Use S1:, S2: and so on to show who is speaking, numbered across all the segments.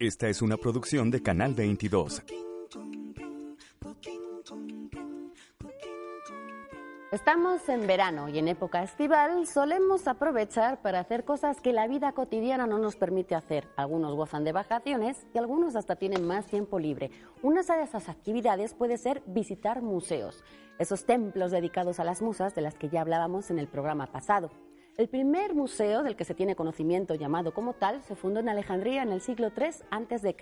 S1: Esta es una producción de Canal 22.
S2: Estamos en verano y en época estival solemos aprovechar para hacer cosas que la vida cotidiana no nos permite hacer. Algunos gozan de vacaciones y algunos hasta tienen más tiempo libre. Una de esas actividades puede ser visitar museos, esos templos dedicados a las musas de las que ya hablábamos en el programa pasado. El primer museo del que se tiene conocimiento llamado como tal se fundó en Alejandría en el siglo III a.C.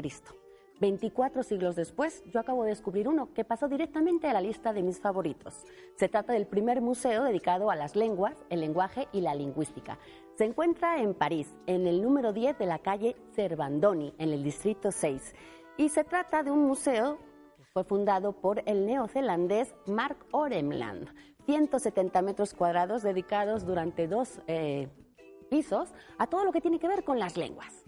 S2: 24 siglos después, yo acabo de descubrir uno que pasó directamente a la lista de mis favoritos. Se trata del primer museo dedicado a las lenguas, el lenguaje y la lingüística. Se encuentra en París, en el número 10 de la calle Cervandoni, en el distrito 6. Y se trata de un museo que fue fundado por el neozelandés Mark Oremland. 170 metros cuadrados dedicados durante dos eh, pisos a todo lo que tiene que ver con las lenguas.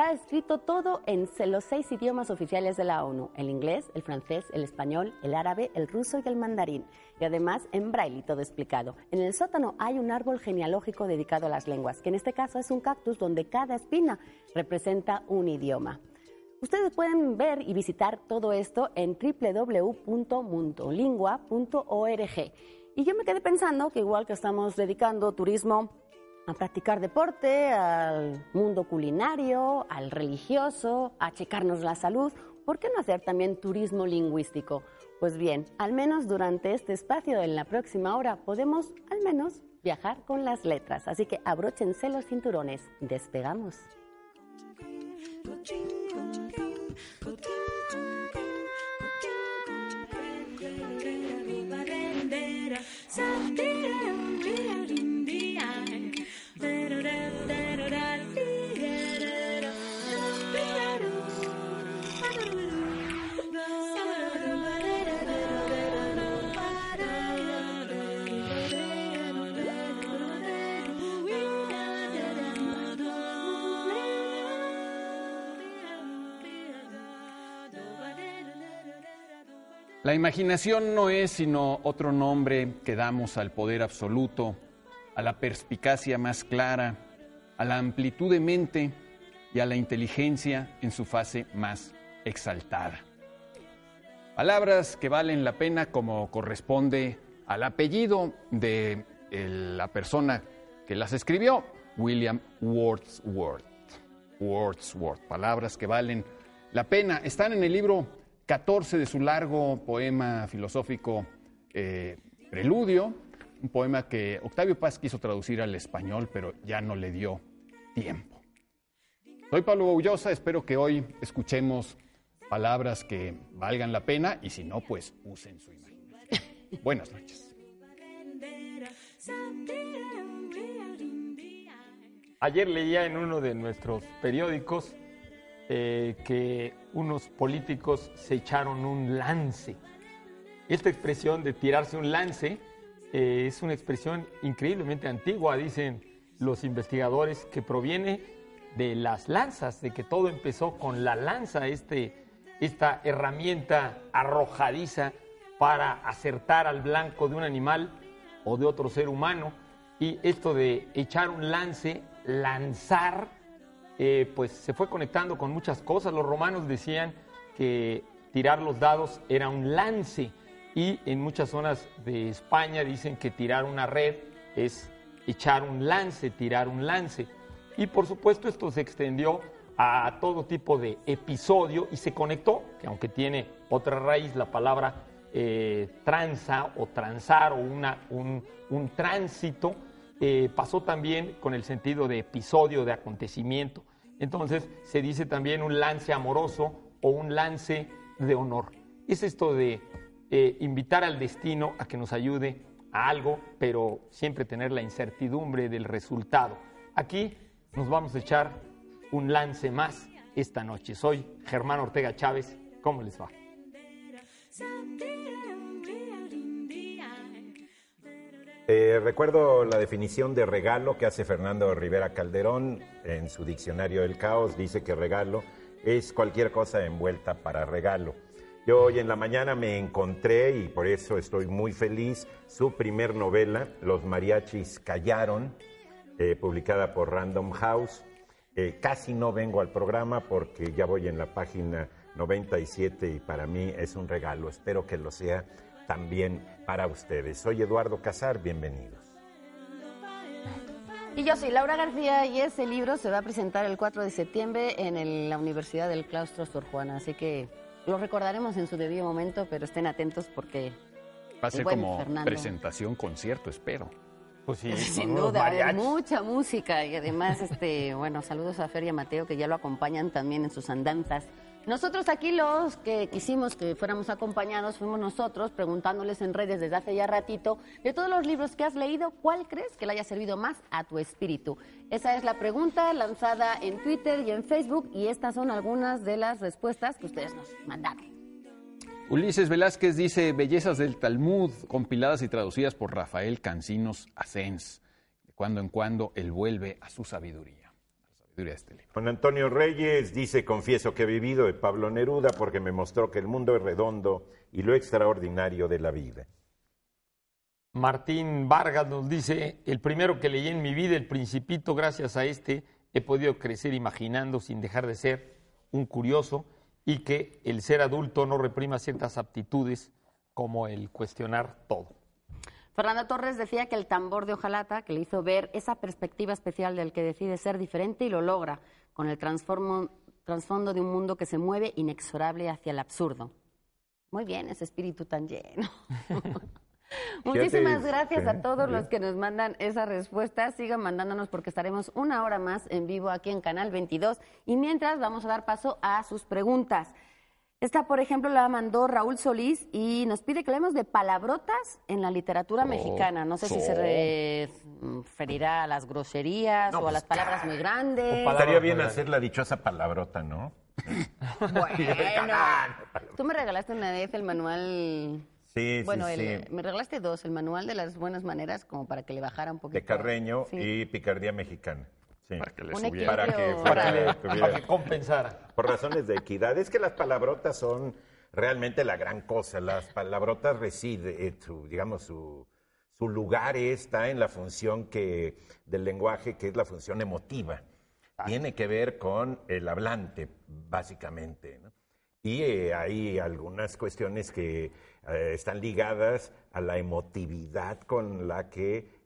S2: Está escrito todo en los seis idiomas oficiales de la ONU, el inglés, el francés, el español, el árabe, el ruso y el mandarín, y además en braille todo explicado. En el sótano hay un árbol genealógico dedicado a las lenguas, que en este caso es un cactus donde cada espina representa un idioma. Ustedes pueden ver y visitar todo esto en www.mundolingua.org y yo me quedé pensando que igual que estamos dedicando turismo a practicar deporte, al mundo culinario, al religioso, a checarnos la salud, ¿por qué no hacer también turismo lingüístico? Pues bien, al menos durante este espacio en la próxima hora podemos al menos viajar con las letras. Así que abróchense los cinturones. Despegamos.
S3: La imaginación no es sino otro nombre que damos al poder absoluto, a la perspicacia más clara, a la amplitud de mente y a la inteligencia en su fase más exaltada. Palabras que valen la pena como corresponde al apellido de la persona que las escribió, William Wordsworth. Wordsworth, palabras que valen la pena. Están en el libro 14 de su largo poema filosófico eh, Preludio, un poema que Octavio Paz quiso traducir al español, pero ya no le dio tiempo. Soy Pablo Boullosa, espero que hoy escuchemos palabras que valgan la pena y si no, pues usen su imaginación. Buenas noches.
S4: Ayer leía en uno de nuestros periódicos eh, que unos políticos se echaron un lance. Esta expresión de tirarse un lance eh, es una expresión increíblemente antigua, dicen los investigadores, que proviene de las lanzas, de que todo empezó con la lanza, este, esta herramienta arrojadiza para acertar al blanco de un animal o de otro ser humano. Y esto de echar un lance, lanzar, eh, pues se fue conectando con muchas cosas. Los romanos decían que tirar los dados era un lance y en muchas zonas de España dicen que tirar una red es echar un lance, tirar un lance. Y por supuesto esto se extendió a todo tipo de episodio y se conectó, que aunque tiene otra raíz, la palabra eh, tranza o transar o una, un, tránsito, eh, pasó también con el sentido de episodio, de acontecimiento. Entonces se dice también un lance amoroso o un lance de honor. Es esto de eh, invitar al destino a que nos ayude a algo, pero siempre tener la incertidumbre del resultado. Aquí nos vamos a echar un lance más esta noche. Soy Germán Ortega Chávez. ¿Cómo les va?
S5: Eh, recuerdo la definición de regalo que hace Fernando Rivera Calderón en su diccionario del caos. Dice que regalo es cualquier cosa envuelta para regalo. Yo hoy en la mañana me encontré, y por eso estoy muy feliz, su primer novela, Los mariachis callaron, eh, publicada por Random House. Eh, casi no vengo al programa porque ya voy en la página 97 y para mí es un regalo. Espero que lo sea también para ustedes. Soy Eduardo Casar, bienvenidos.
S2: Y yo soy Laura García y ese libro se va a presentar el 4 de septiembre en la Universidad del Claustro Sor Juana, así que lo recordaremos en su debido momento, pero estén atentos porque...
S3: Va a ser como presentación, concierto, espero.
S2: Pues sí, sin duda, mucha música y además, este, bueno, saludos a Feria Mateo que ya lo acompañan también en sus andanzas nosotros aquí los que quisimos que fuéramos acompañados fuimos nosotros preguntándoles en redes desde hace ya ratito de todos los libros que has leído, ¿cuál crees que le haya servido más a tu espíritu? Esa es la pregunta lanzada en Twitter y en Facebook y estas son algunas de las respuestas que ustedes nos mandaron.
S3: Ulises Velázquez dice Bellezas del Talmud, compiladas y traducidas por Rafael Cancinos Asens. De cuando en cuando él vuelve a su sabiduría.
S5: Juan Antonio Reyes dice, confieso que he vivido de Pablo Neruda porque me mostró que el mundo es redondo y lo extraordinario de la vida.
S4: Martín Vargas nos dice, el primero que leí en mi vida, El Principito, gracias a este he podido crecer imaginando sin dejar de ser un curioso y que el ser adulto no reprima ciertas aptitudes como el cuestionar todo.
S2: Fernando Torres decía que el tambor de hojalata, que le hizo ver esa perspectiva especial del que decide ser diferente y lo logra con el trasfondo de un mundo que se mueve inexorable hacia el absurdo. Muy bien, ese espíritu tan lleno. Muchísimas gracias a todos los que nos mandan esa respuesta. Sigan mandándonos porque estaremos una hora más en vivo aquí en Canal 22. Y mientras vamos a dar paso a sus preguntas. Esta, por ejemplo, la mandó Raúl Solís y nos pide que leemos de palabrotas en la literatura mexicana. No sé si se referirá a las groserías o a pues las palabras muy grandes.
S5: Estaría bien hacer la dichosa palabrota, ¿no?
S2: bueno, tú me regalaste una vez el manual...
S5: Sí,
S2: bueno,
S5: sí,
S2: sí. me regalaste dos, el manual de las buenas maneras, como para que le bajara un poquito.
S5: De Carreño y Picardía Mexicana.
S3: Para que le
S5: subiera. Para que,
S4: para que compensara.
S5: Por razones de equidad. Es que las palabrotas son realmente la gran cosa. Las palabrotas residen, eh, digamos, su, su lugar está en la función que, del lenguaje, que es la función emotiva. Tiene que ver con el hablante, básicamente. Y eh, hay algunas cuestiones que eh, están ligadas a la emotividad con la que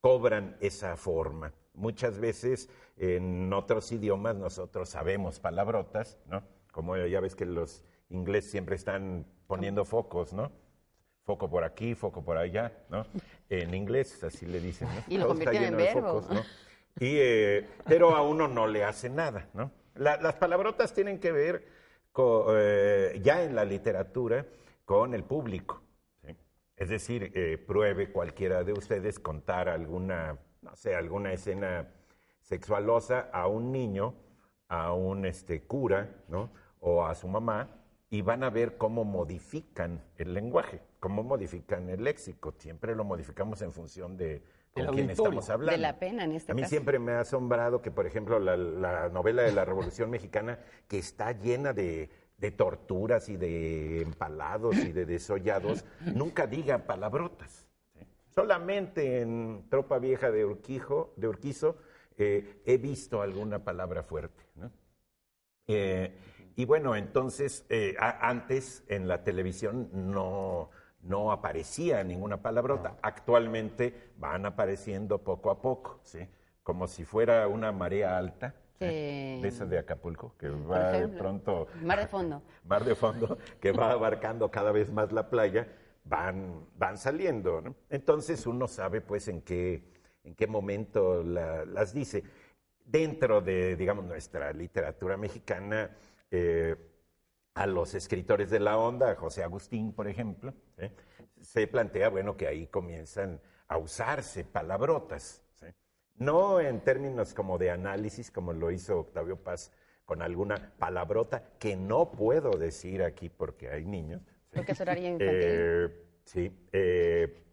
S5: cobran esa forma. Muchas veces en otros idiomas nosotros sabemos palabrotas, ¿no? Como ya ves que los ingleses siempre están poniendo focos, ¿no? Foco por aquí, foco por allá, ¿no? En inglés así le dicen, ¿no?
S2: Y lo convierten en verbo.
S5: ¿no? Y, eh, pero a uno no le hace nada, ¿no? las palabrotas tienen que ver eh, ya en la literatura con el público. Es decir, eh, pruebe cualquiera de ustedes contar alguna, no sé, alguna escena sexualosa a un niño, a un este, cura, ¿no? O a su mamá, y van a ver cómo modifican el lenguaje, cómo modifican el léxico. Siempre lo modificamos en función de con quién estamos hablando.
S2: De la pena en este
S5: A mí siempre me ha asombrado que, por ejemplo, la novela de la Revolución Mexicana, que está llena de de torturas y de empalados y de desollados, nunca diga palabrotas. Solamente en Tropa Vieja de, Urquijo, de Urquizo eh, he visto alguna palabra fuerte. Eh, y bueno, entonces, eh, antes en la televisión no, no aparecía ninguna palabrota. Actualmente van apareciendo poco a poco, ¿sí? como si fuera una marea alta de esa de Acapulco, que va de pronto...
S2: Mar de fondo.
S5: Mar de fondo, que va abarcando cada vez más la playa, van, van saliendo. Entonces uno sabe pues en qué, en qué momento las dice. Dentro de, digamos, nuestra literatura mexicana, eh, a los escritores de la onda, José Agustín, por ejemplo, ¿eh? se plantea, bueno, que ahí comienzan a usarse palabrotas No en términos como de análisis, como lo hizo Octavio Paz con alguna palabrota que no puedo decir aquí porque hay niños.
S2: Porque es horario infantil.
S5: Eh, sí, eh,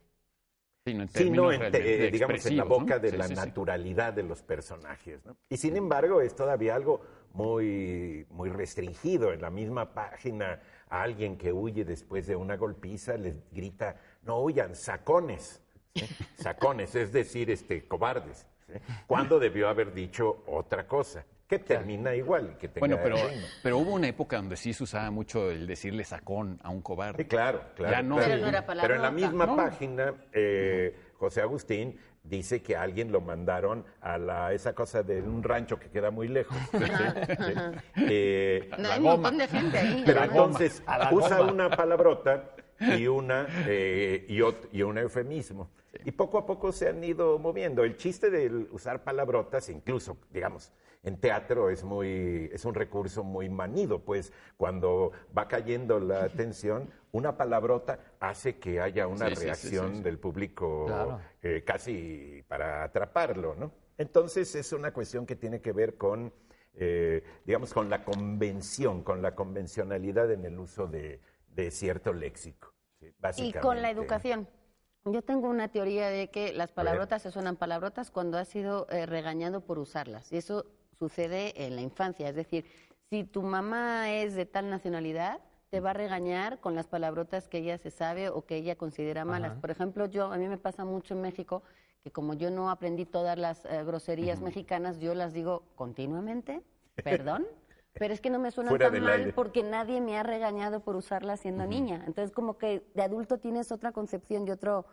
S3: Sino en
S5: sino
S3: términos
S5: en,
S3: realmente
S5: te- eh, digamos en la boca de
S3: Sí,
S5: la
S3: sí, sí.
S5: naturalidad de los personajes. ¿no? Y sin embargo es todavía algo muy, muy restringido. En la misma página a alguien que huye después de una golpiza les grita, no huyan, sacones. ¿sí? Sacones, es decir, este, cobardes. ¿sí? Cuando debió haber dicho otra cosa, que termina igual, que tenga
S3: Bueno, pero, pero hubo una época donde sí se usaba mucho el decirle sacón a un cobarde.
S5: Sí, claro, claro.
S3: Ya no.
S2: Pero no era
S5: Pero en la misma
S3: No.
S5: página, eh, José Agustín dice que a alguien lo mandaron a la, esa cosa de un rancho que queda muy lejos. ¿sí? Sí. Eh,
S2: No, hay un montón de gente ahí.
S5: pero entonces usa
S4: goma.
S5: una palabrota y, una, eh, y, ot- y un eufemismo. Y poco a poco se han ido moviendo. El chiste de usar palabrotas, incluso, digamos, en teatro es, muy, es un recurso muy manido, pues cuando va cayendo la tensión, una palabrota hace que haya una
S3: Sí, sí, sí,
S5: reacción
S3: sí, sí.
S5: del público
S4: Claro.
S5: eh, casi para atraparlo, ¿no? Entonces es una cuestión que tiene que ver con, eh, digamos, con la convención, con la convencionalidad en el uso de, de cierto léxico. sí,
S2: Y con la educación. Yo tengo una teoría de que las palabrotas se suenan palabrotas cuando has sido eh, regañado por usarlas. Y eso sucede en la infancia. Es decir, si tu mamá es de tal nacionalidad, te va a regañar con las palabrotas que ella se sabe o que ella considera malas. Por ejemplo, yo, a mí me pasa mucho en México que como yo no aprendí todas las eh, groserías mexicanas, yo las digo continuamente, perdón, pero es que no me suena tan mal
S5: aire.
S2: porque nadie me ha regañado por usarla siendo niña. Entonces, como que de adulto tienes otra concepción y otro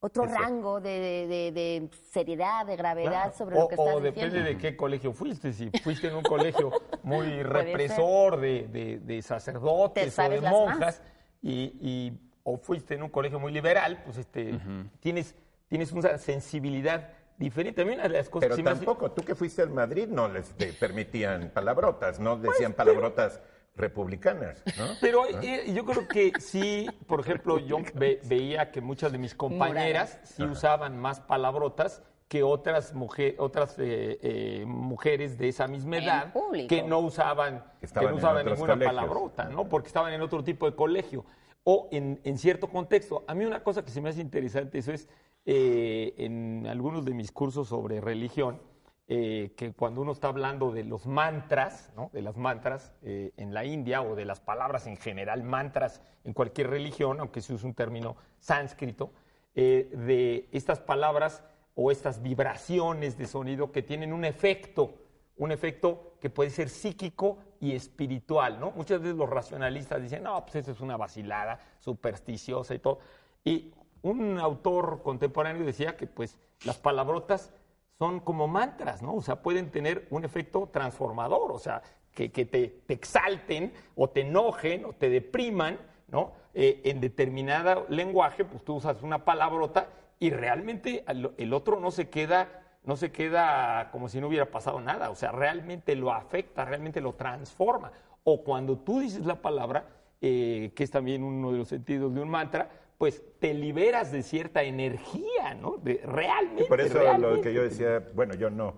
S2: otro
S5: Eso.
S2: rango de, de- de- de seriedad, de gravedad
S4: Claro.
S2: sobre
S4: o,
S2: lo que estás
S4: o
S2: diciendo.
S4: depende de qué colegio fuiste. Si fuiste en un colegio muy represor de, de- de
S2: Te
S4: sacerdotes o de monjas, y, y- o fuiste en un colegio muy liberal, pues este, tienes, tienes una sensibilidad diferente. A mí una de las cosas
S5: Pero
S4: que hace-
S5: tampoco, tú que fuiste al Madrid no les te permitían palabrotas, no
S4: Pues,
S5: decían palabrotas republicanas, ¿no?
S4: Pero eh, yo creo que sí, por ejemplo, yo ve- veía que muchas de mis compañeras sí usaban más palabrotas que otras, mujer, otras eh, eh, mujeres de esa misma edad que no usaban,
S5: Que
S4: no usaban ninguna
S5: colegios.
S4: palabrota, ¿no? Porque estaban en otro tipo de colegio o en, en cierto contexto. A mí una cosa que se me hace interesante, eso es eh, en algunos de mis cursos sobre religión, eh, que cuando uno está hablando de los mantras, ¿no? de las mantras eh, en la India o de las palabras en general, mantras en cualquier religión, aunque se use un término sánscrito, eh, de estas palabras o estas vibraciones de sonido que tienen un efecto, un efecto que puede ser psíquico y espiritual, ¿no? Muchas veces los racionalistas dicen, no, pues eso es una vacilada supersticiosa y todo. Y un autor contemporáneo decía que pues las palabrotas son como mantras, ¿no? O sea, pueden tener un efecto transformador, o sea, que, que te, te exalten o te enojen o te depriman, ¿no? Eh, en determinado lenguaje, pues tú usas una palabrota y realmente al- el otro no se queda no se queda como si no hubiera pasado nada, o sea, realmente lo afecta, realmente lo transforma. O cuando tú dices la palabra, eh, que es también uno de los sentidos de un mantra, pues te liberas de cierta energía, ¿no? De, realmente.
S5: Y por eso lo que yo decía, bueno, yo no,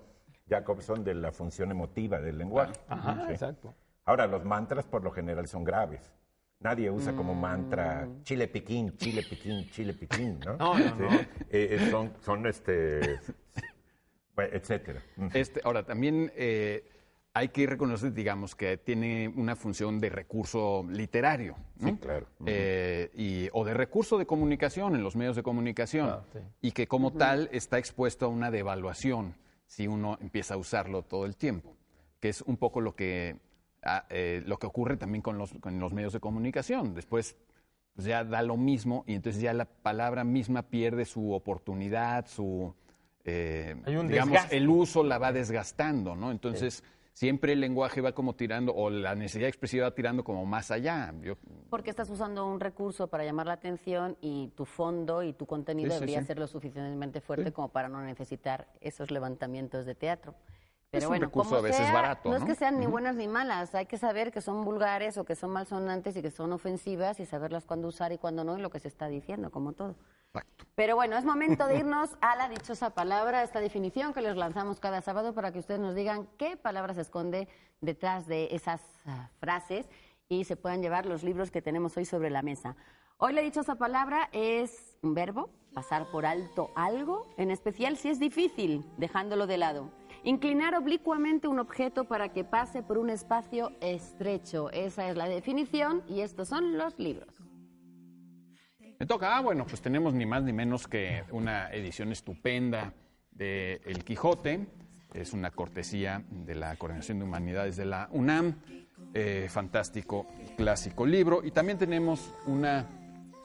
S5: Jacobson, de la función emotiva del lenguaje.
S4: Ajá,
S5: Sí.
S4: exacto.
S5: Ahora, los mantras por lo general son graves. Nadie usa como mantra chile piquín, chile piquín, chile piquín, ¿no?
S4: No, no,
S5: Sí.
S4: no.
S5: Eh, eh, son, son este, bueno, etcétera. Mm.
S3: Este, ahora, también eh, hay que reconocer, digamos, que tiene una función de recurso literario. ¿no?
S5: Sí, claro.
S3: Eh, y, o de recurso de comunicación en los medios de comunicación.
S4: Ah, sí.
S3: Y que como tal está expuesto a una devaluación si uno empieza a usarlo todo el tiempo. Que es un poco lo que, ah, eh, lo que ocurre también con los, con los medios de comunicación. Después pues ya da lo mismo y entonces ya la palabra misma pierde su oportunidad, su... eh,
S4: Hay un
S3: digamos,
S4: desgaste.
S3: el uso la va desgastando, ¿no? Entonces, siempre el lenguaje va como tirando, o la necesidad expresiva va tirando como más allá. Yo-
S2: Porque estás usando un recurso para llamar la atención y tu fondo y tu contenido
S3: Sí,
S2: debería
S3: sí.
S2: ser lo suficientemente fuerte como para no necesitar esos levantamientos de teatro. Pero
S3: Es un
S2: bueno,
S3: recurso
S2: como
S3: a veces
S2: sea,
S3: barato,
S2: No es
S3: ¿no?
S2: que sean ni buenas ni malas, hay que saber que son vulgares o que son malsonantes y que son ofensivas y saberlas cuándo usar y cuándo no y lo que se está diciendo, como todo. Pero bueno, es momento de irnos a la dichosa palabra, esta definición que les lanzamos cada sábado para que ustedes nos digan qué palabra se esconde detrás de esas ah, frases y se puedan llevar los libros que tenemos hoy sobre la mesa. Hoy la dichosa palabra es un verbo, pasar por alto algo, en especial si es difícil, dejándolo de lado. Inclinar oblicuamente un objeto para que pase por un espacio estrecho. Esa es la definición y estos son los libros.
S3: Me toca, ah, bueno, pues tenemos ni más ni menos que una edición estupenda de El Quijote. Es una cortesía de la Coordinación de Humanidades de la UNAM. Eh, fantástico, clásico libro. Y también tenemos una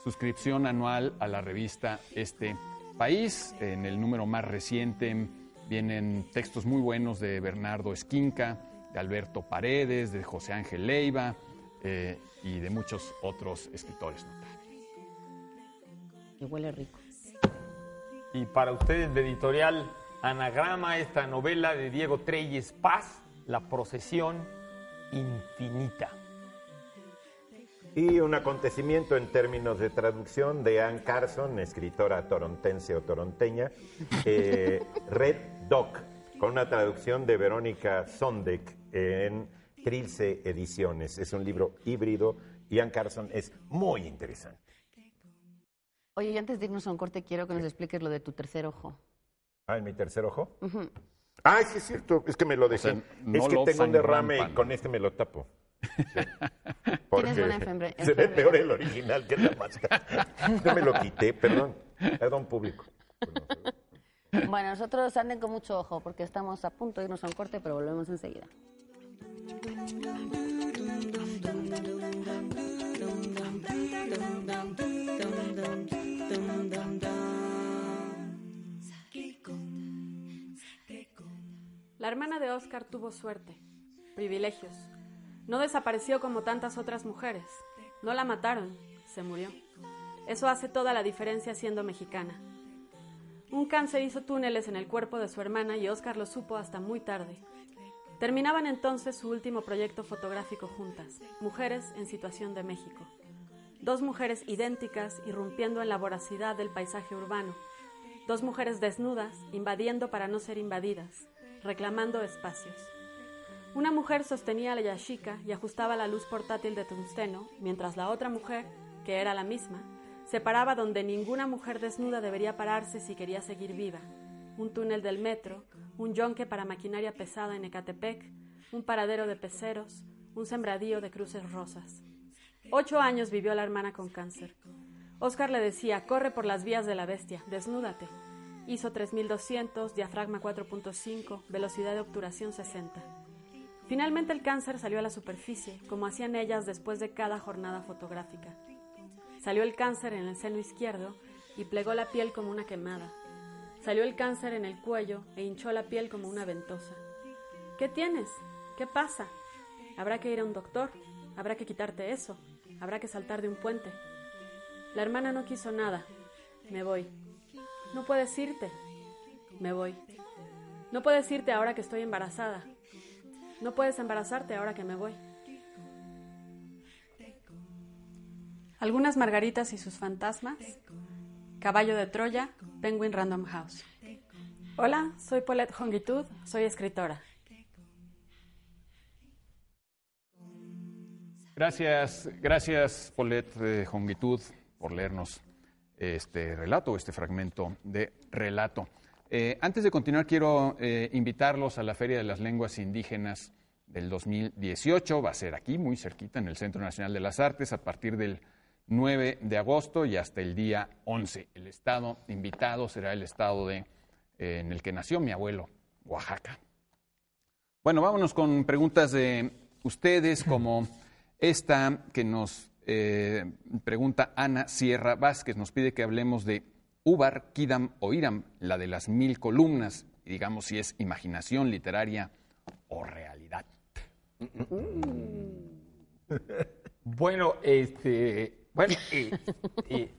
S3: suscripción anual a la revista Este País. En el número más reciente vienen textos muy buenos de Bernardo Esquinca, de Alberto Paredes, de José Ángel Leiva eh, y de muchos otros escritores
S2: que huele rico.
S4: Y para ustedes de editorial Anagrama, esta novela de Diego Treyes Paz, La procesión infinita.
S5: Y un acontecimiento en términos de traducción de Ann Carson, escritora torontense o toronteña, eh, Red Dog, con una traducción de Verónica Sondek en Trilce Ediciones. Es un libro híbrido y Ann Carson es muy interesante.
S2: Oye, y antes de irnos a un corte, quiero que nos expliques lo de tu tercer ojo.
S5: Ah, ¿en mi tercer ojo? Ah, sí es cierto, es que me lo decían. es que tengo un derrame y con este me lo tapo.
S2: Tienes buena enfermedad.
S5: Se ve peor el original que la máscara. Yo me lo quité, perdón. Perdón, público.
S2: Bueno, nosotros anden con mucho ojo porque estamos a punto de irnos a un corte, pero volvemos enseguida.
S6: La hermana de Oscar tuvo suerte, privilegios. No desapareció como tantas otras mujeres. No la mataron, se murió. Eso hace toda la diferencia siendo mexicana. Un cáncer hizo túneles en el cuerpo de su hermana y Oscar lo supo hasta muy tarde. Terminaban entonces su último proyecto fotográfico juntas, Mujeres en Situación de México. Dos mujeres idénticas irrumpiendo en la voracidad del paisaje urbano. Dos mujeres desnudas, invadiendo para no ser invadidas, reclamando espacios. Una mujer sostenía la yashika y ajustaba la luz portátil de tungsteno, mientras la otra mujer, que era la misma, se paraba donde ninguna mujer desnuda debería pararse si quería seguir viva. Un túnel del metro, un yonque para maquinaria pesada en Ecatepec, un paradero de peceros, un sembradío de cruces rosas. Ocho años vivió la hermana con cáncer. Oscar le decía, corre por las vías de la bestia, desnúdate. Hizo 3200, diafragma 4.5, velocidad de obturación 60. Finalmente el cáncer salió a la superficie, como hacían ellas después de cada jornada fotográfica. Salió el cáncer en el seno izquierdo y plegó la piel como una quemada. Salió el cáncer en el cuello e hinchó la piel como una ventosa. ¿Qué tienes? ¿Qué pasa? Habrá que ir a un doctor, habrá que quitarte eso, habrá que saltar de un puente. La hermana no quiso nada. Me voy. No puedes irte. Me voy. No puedes irte ahora que estoy embarazada. No puedes embarazarte ahora que me voy. Algunas margaritas y sus fantasmas. Caballo de Troya, Penguin Random House. Hola, soy Paulette Hongitud, soy escritora.
S3: Gracias, gracias Paulette eh, Hongitud por leernos este relato, este fragmento de relato. Eh, antes de continuar, quiero eh, invitarlos a la Feria de las Lenguas Indígenas del 2018. Va a ser aquí, muy cerquita, en el Centro Nacional de las Artes, a partir del 9 de agosto y hasta el día 11. El estado invitado será el estado de, eh, en el que nació mi abuelo, Oaxaca. Bueno, vámonos con preguntas de ustedes, como esta que nos eh, pregunta Ana Sierra Vázquez, nos pide que hablemos de Ubar, Kidam o Iram, la de las mil columnas, digamos si es imaginación literaria o realidad.
S4: Bueno, este, bueno, eh, eh,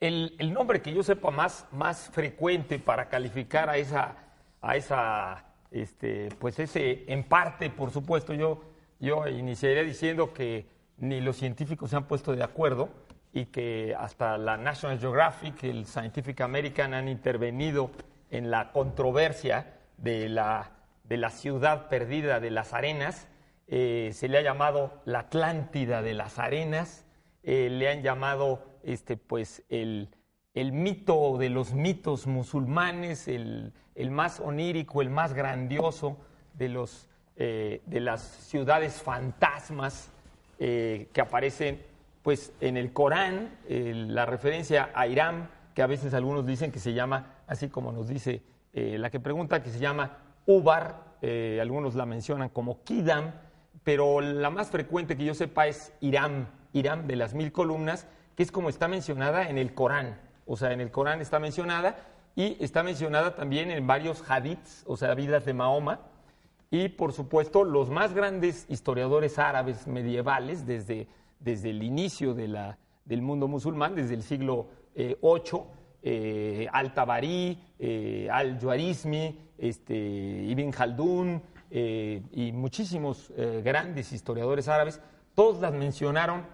S4: el, nombre que yo sepa más, más frecuente para calificar a esa, a esa, este, pues ese, en parte, por supuesto, yo, yo iniciaría diciendo que ni los científicos se han puesto de acuerdo, y que hasta la National Geographic, el Scientific American han intervenido en la controversia de la, de la ciudad perdida de las arenas. Eh, se le ha llamado la Atlántida de las arenas, eh, le han llamado este, pues, el, el mito de los mitos musulmanes, el, el más onírico, el más grandioso de, los, eh, de las ciudades fantasmas eh, que aparecen pues, en el Corán, eh, la referencia a Irán, que a veces algunos dicen que se llama, así como nos dice la que pregunta, que se llama Ubar, algunos la mencionan como Kidam, pero la más frecuente que yo sepa es Irán, Irán de las mil columnas, que es como está mencionada en el Corán. O sea, en el Corán está mencionada y está mencionada también en varios hadiths, o sea, vidas de Mahoma. Y por supuesto, los más grandes historiadores árabes medievales, desde, desde el inicio de la, del mundo musulmán, desde el siglo VIII, eh, Al-Tabari, eh, Al-Juarizmi, este, Ibn Khaldun eh, y muchísimos grandes historiadores árabes, todos las mencionaron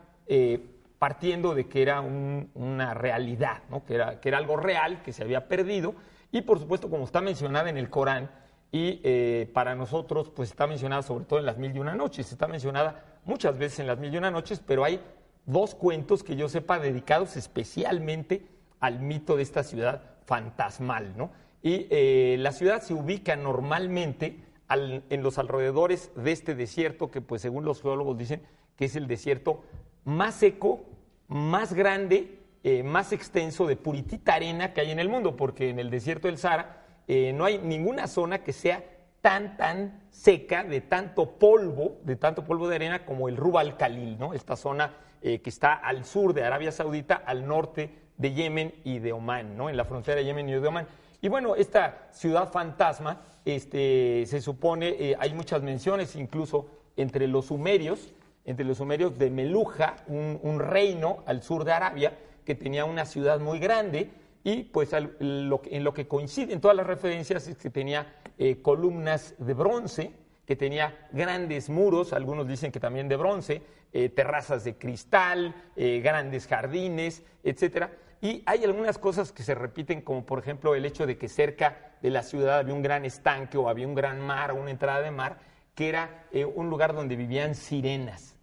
S4: partiendo de que era una realidad, ¿no? que, era, que era algo real, que se había perdido, y por supuesto, como está mencionada en el Corán, y eh, para nosotros, pues está mencionada sobre todo en las mil y una noches, está mencionada muchas veces en las mil y una noches, pero hay dos cuentos que yo sepa dedicados especialmente al mito de esta ciudad fantasmal, ¿no? Y eh, la ciudad se ubica normalmente en los alrededores de este desierto que, pues según los geólogos dicen, que es el desierto más seco, más grande, eh, más extenso de puritita arena que hay en el mundo, porque en el desierto del Sahara eh, no hay ninguna zona que sea tan, tan seca, de tanto polvo, de tanto polvo de arena como el Rub al Khalil, ¿no? esta zona eh, que está al sur de Arabia Saudita, al norte de Yemen y de Omán, ¿no? en la frontera de Yemen y de Omán. Y bueno, esta ciudad fantasma, este, se supone, hay muchas menciones incluso entre los sumerios, entre los sumerios de Meluja, un, reino al sur de Arabia que tenía una ciudad muy grande y pues en lo que coinciden todas las referencias es que tenía eh, columnas de bronce, que tenía grandes muros, algunos dicen que también de bronce, eh, terrazas de cristal, eh, grandes jardines, etcétera. Y hay algunas cosas que se repiten, como por ejemplo el hecho de que cerca de la ciudad había un gran estanque o había un gran mar una entrada de mar, que era un lugar donde vivían sirenas.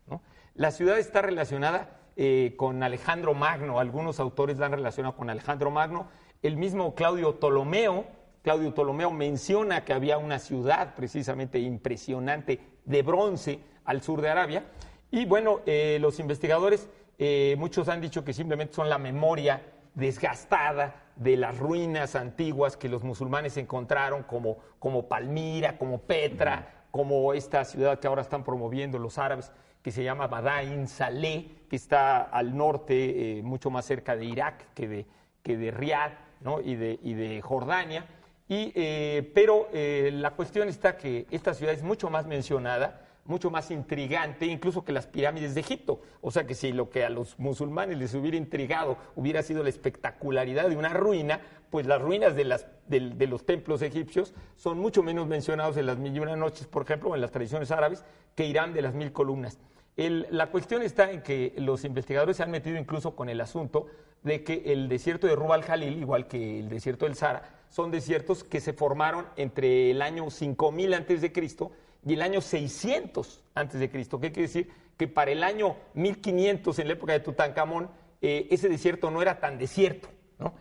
S4: La ciudad está relacionada eh, con Alejandro Magno, algunos autores la han relacionado con Alejandro Magno, el mismo Claudio Ptolomeo, Claudio Ptolomeo menciona que había una ciudad precisamente impresionante de bronce al sur de Arabia, y bueno, eh, los investigadores, eh, muchos han dicho que simplemente son la memoria desgastada de las ruinas antiguas que los musulmanes encontraron, como, como Palmira, como Petra, como esta ciudad que ahora están promoviendo los árabes que se llama Badain Saleh, que está al norte, eh, mucho más cerca de Irak que de, que de Riad y, de, y de Jordania. Y, eh, pero eh, la cuestión está que esta ciudad es mucho más mencionada, mucho más intrigante, incluso que las pirámides de Egipto. O sea que si lo que a los musulmanes les hubiera intrigado hubiera sido la espectacularidad de una ruina, pues las ruinas de, las, de, los templos egipcios son mucho menos mencionados en las mil y una noches, por ejemplo, en las tradiciones árabes, que Irán de las mil columnas la cuestión está en que los investigadores se han metido incluso con el asunto de que el desierto de Rubal Jalil, igual que el desierto del Sahara, son desiertos que se formaron entre el año 5000 antes de Cristo y el año 600 antes de Cristo. ¿Qué quiere decir? Que para el año 1500, en la época de Tutankamón, eh, ese desierto no era tan desierto.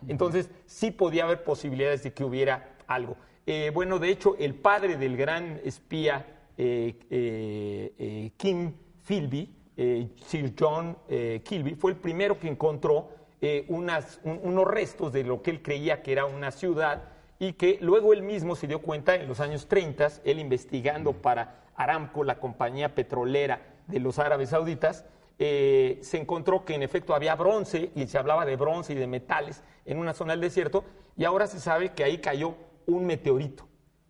S4: Entonces sí podía haber posibilidades de que hubiera algo. Eh, bueno, de hecho, el padre del gran espía eh, Kim Philby, eh, Sir John eh, Kilby, fue el primero que encontró eh, unos restos de lo que él creía que era una ciudad y que luego él mismo se dio cuenta en los años 30, él investigando para Aramco, la compañía petrolera de los árabes sauditas, se encontró que en efecto había bronce y se hablaba de bronce y de metales en una zona del desierto y ahora se sabe que ahí cayó un meteorito.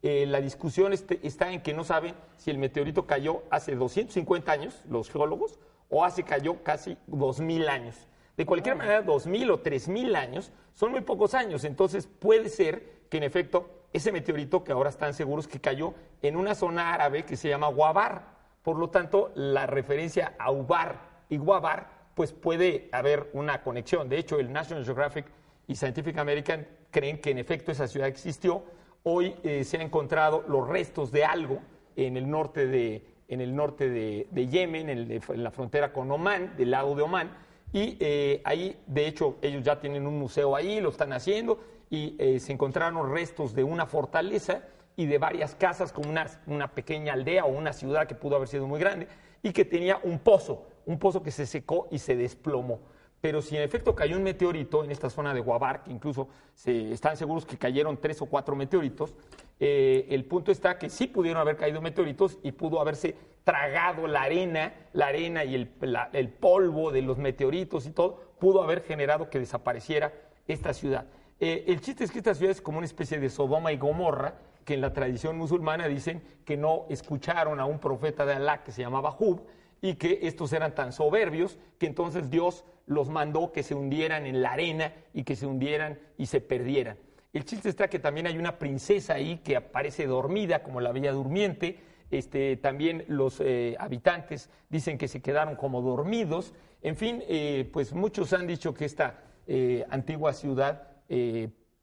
S4: Eh, la discusión este, está en que no saben si el meteorito cayó hace 250 años, los geólogos, o hace cayó casi 2.000 años. De cualquier manera, 2.000 o 3.000 años son muy pocos años, entonces puede ser que en efecto ese meteorito que ahora están seguros que cayó en una zona árabe que se llama Guabar. Por lo tanto, la referencia a Ubar y Guabar pues puede haber una conexión. De hecho, el National Geographic y Scientific American creen que en efecto esa ciudad existió. Hoy eh, se han encontrado los restos de algo en el norte de, el norte de, de Yemen, en, el- en la frontera con Omán, del lago de Omán, y eh, ahí, de hecho, ellos ya tienen un museo ahí, lo están haciendo, y eh, se encontraron restos de una fortaleza y de varias casas, como una pequeña aldea o una ciudad que pudo haber sido muy grande, y que tenía un pozo, un pozo que se secó y se desplomó. Pero si en efecto cayó un meteorito en esta zona de Guabar, que incluso se, están seguros que cayeron tres o cuatro meteoritos, eh, el punto está que sí pudieron haber caído meteoritos y pudo haberse tragado la arena, la arena y el, el polvo de los meteoritos y todo, pudo haber generado que desapareciera esta ciudad. Eh, el chiste es que esta ciudad es como una especie de Sodoma y Gomorra, que en la tradición musulmana dicen que no escucharon a un profeta de Alá que se llamaba Hub y que estos eran tan soberbios que entonces Dios los mandó que se hundieran en la arena y que se hundieran y se perdieran. El chiste está que también hay una princesa ahí que aparece dormida como la Bella Durmiente. Este, también los eh, habitantes dicen que se quedaron como dormidos. En fin, eh, pues muchos han dicho que esta eh, antigua ciudad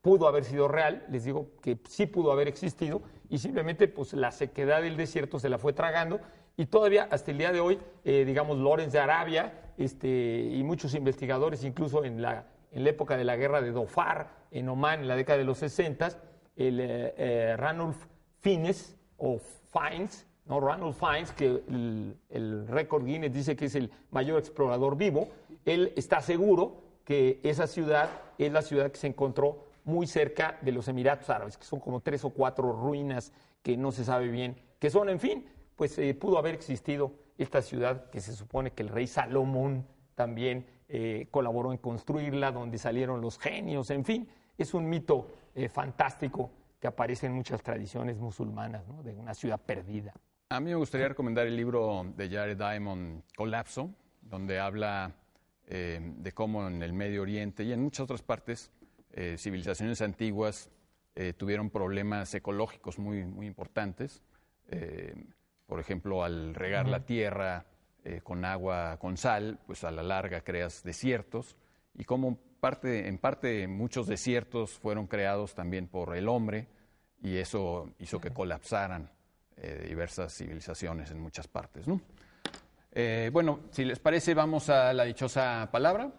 S4: pudo haber sido real, les digo que sí pudo haber existido y simplemente pues la sequedad del desierto se la fue tragando y todavía hasta el día de hoy, eh, digamos, Lorenz de Arabia este, y muchos investigadores, incluso en la, en la época de la guerra de Dofar, en Oman, en la década de los 60, el eh, eh, Ranulf Fiennes o Fiennes, ¿no? Ranulf Fiennes, que el, el récord Guinness dice que es el mayor explorador vivo, él está seguro que esa ciudad es la ciudad que se encontró muy cerca de los Emiratos Árabes, que son como tres o cuatro ruinas que no se sabe bien qué son. En fin, pues eh, pudo haber existido esta ciudad que se supone que el rey Salomón también eh, colaboró en construirla, donde salieron los genios, en fin, es un mito eh, fantástico que aparece en muchas tradiciones musulmanas, ¿no? de una ciudad perdida.
S3: A mí me gustaría recomendar el libro de Jared Diamond, Colapso, donde habla de cómo en el Medio Oriente y en muchas otras partes, civilizaciones antiguas tuvieron problemas ecológicos muy, muy importantes. Por ejemplo, al regar la tierra eh, con agua con sal, pues a la larga creas desiertos. Y como parte, en parte muchos desiertos fueron creados también por el hombre y eso hizo que colapsaran eh, diversas civilizaciones en muchas partes. ¿no? Eh, bueno, si les parece, vamos a la dichosa palabra.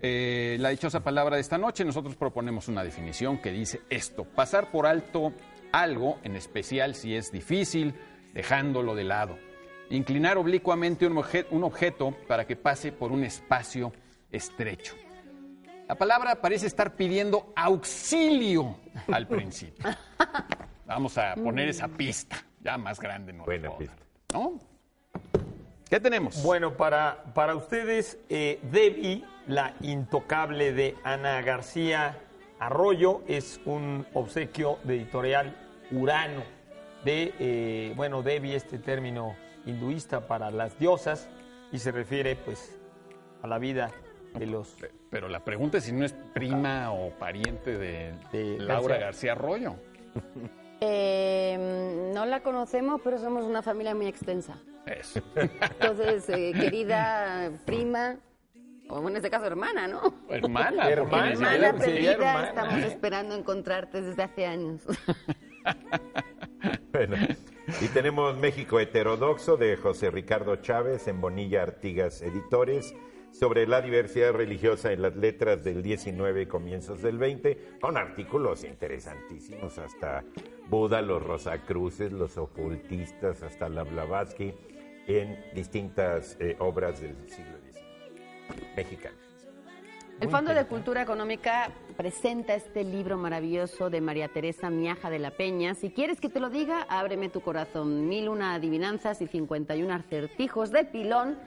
S3: Eh, la dichosa palabra de esta noche, nosotros proponemos una definición que dice esto, pasar por alto algo, en especial si es difícil, dejándolo de lado. Inclinar oblicuamente un, obje- un objeto para que pase por un espacio estrecho. La palabra parece estar pidiendo auxilio al principio. Vamos a poner esa pista, ya más grande. No
S5: Buena pista.
S3: ¿no? ¿Qué tenemos?
S4: Bueno, para, para ustedes, eh, Debbie, la intocable de Ana García Arroyo, es un obsequio de editorial Urano. De, eh, bueno, Devi, este término hinduista para las diosas, y se refiere, pues, a la vida de los.
S3: Pero la pregunta es si no es prima o pariente de,
S4: De
S3: Laura
S4: García.
S3: García Arroyo.
S2: Eh, no la conocemos, pero somos una familia muy extensa.
S3: Eso.
S2: Entonces, eh, querida prima, o en este caso hermana, ¿no?
S3: Hermana.
S4: Hermana,
S2: Hermana perdida,
S4: hermana.
S2: estamos esperando encontrarte desde hace años.
S5: Bueno, y tenemos México Heterodoxo de José Ricardo Chávez en Bonilla Artigas Editores sobre la diversidad religiosa en las letras del 19 y comienzos del 20, con artículos interesantísimos, hasta Buda, los Rosacruces, los ocultistas, hasta la Blavatsky, en distintas eh, obras del siglo XIX mexicano.
S2: El Fondo de Cultura Económica presenta este libro maravilloso de María Teresa Miaja de la Peña. Si quieres que te lo diga, ábreme tu corazón. Mil una adivinanzas y 51 acertijos de pilón.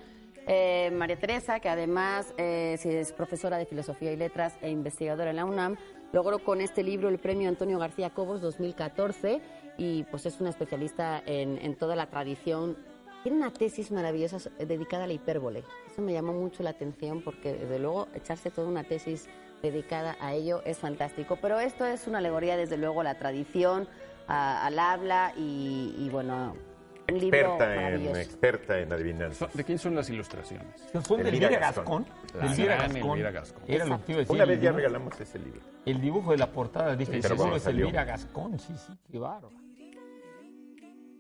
S2: Eh, María Teresa, que además eh, es profesora de Filosofía y Letras e investigadora en la UNAM, logró con este libro el premio Antonio García Cobos 2014 y pues es una especialista en, en toda la tradición tiene una tesis maravillosa so- dedicada a la hipérbole. Eso me llamó mucho la atención porque desde luego echarse toda una tesis dedicada a ello es fantástico. Pero esto es una alegoría desde luego a la tradición, a- al habla y, y, bueno, Un libro
S5: Experta en, experta en adivinanzas.
S3: ¿De quién son las ilustraciones?
S4: Son de
S5: Elvira Gascón.
S4: Elvira Gascón.
S3: Elvira Gascón.
S4: Era lo que iba a decir.
S5: Una
S4: el
S5: vez ya
S4: dibujo-
S5: regalamos ese libro.
S4: El dibujo de la portada, dije,
S5: cuando
S4: es. Elvira Gascón. Sí, sí, qué bárbaro.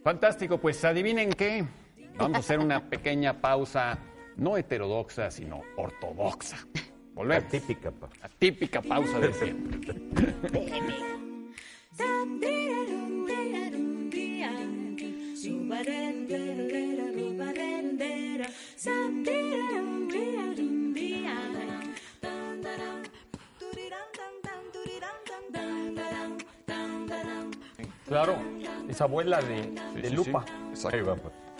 S3: Fantástico, pues adivinen qué. Vamos a hacer una pequeña pausa, no heterodoxa, sino ortodoxa.
S5: La
S3: Volvemos.
S5: típica, pa.
S3: La típica pausa de siempre.
S4: Claro, es abuela de, de
S3: sí,
S4: Lupa.
S3: sí.
S5: Ahí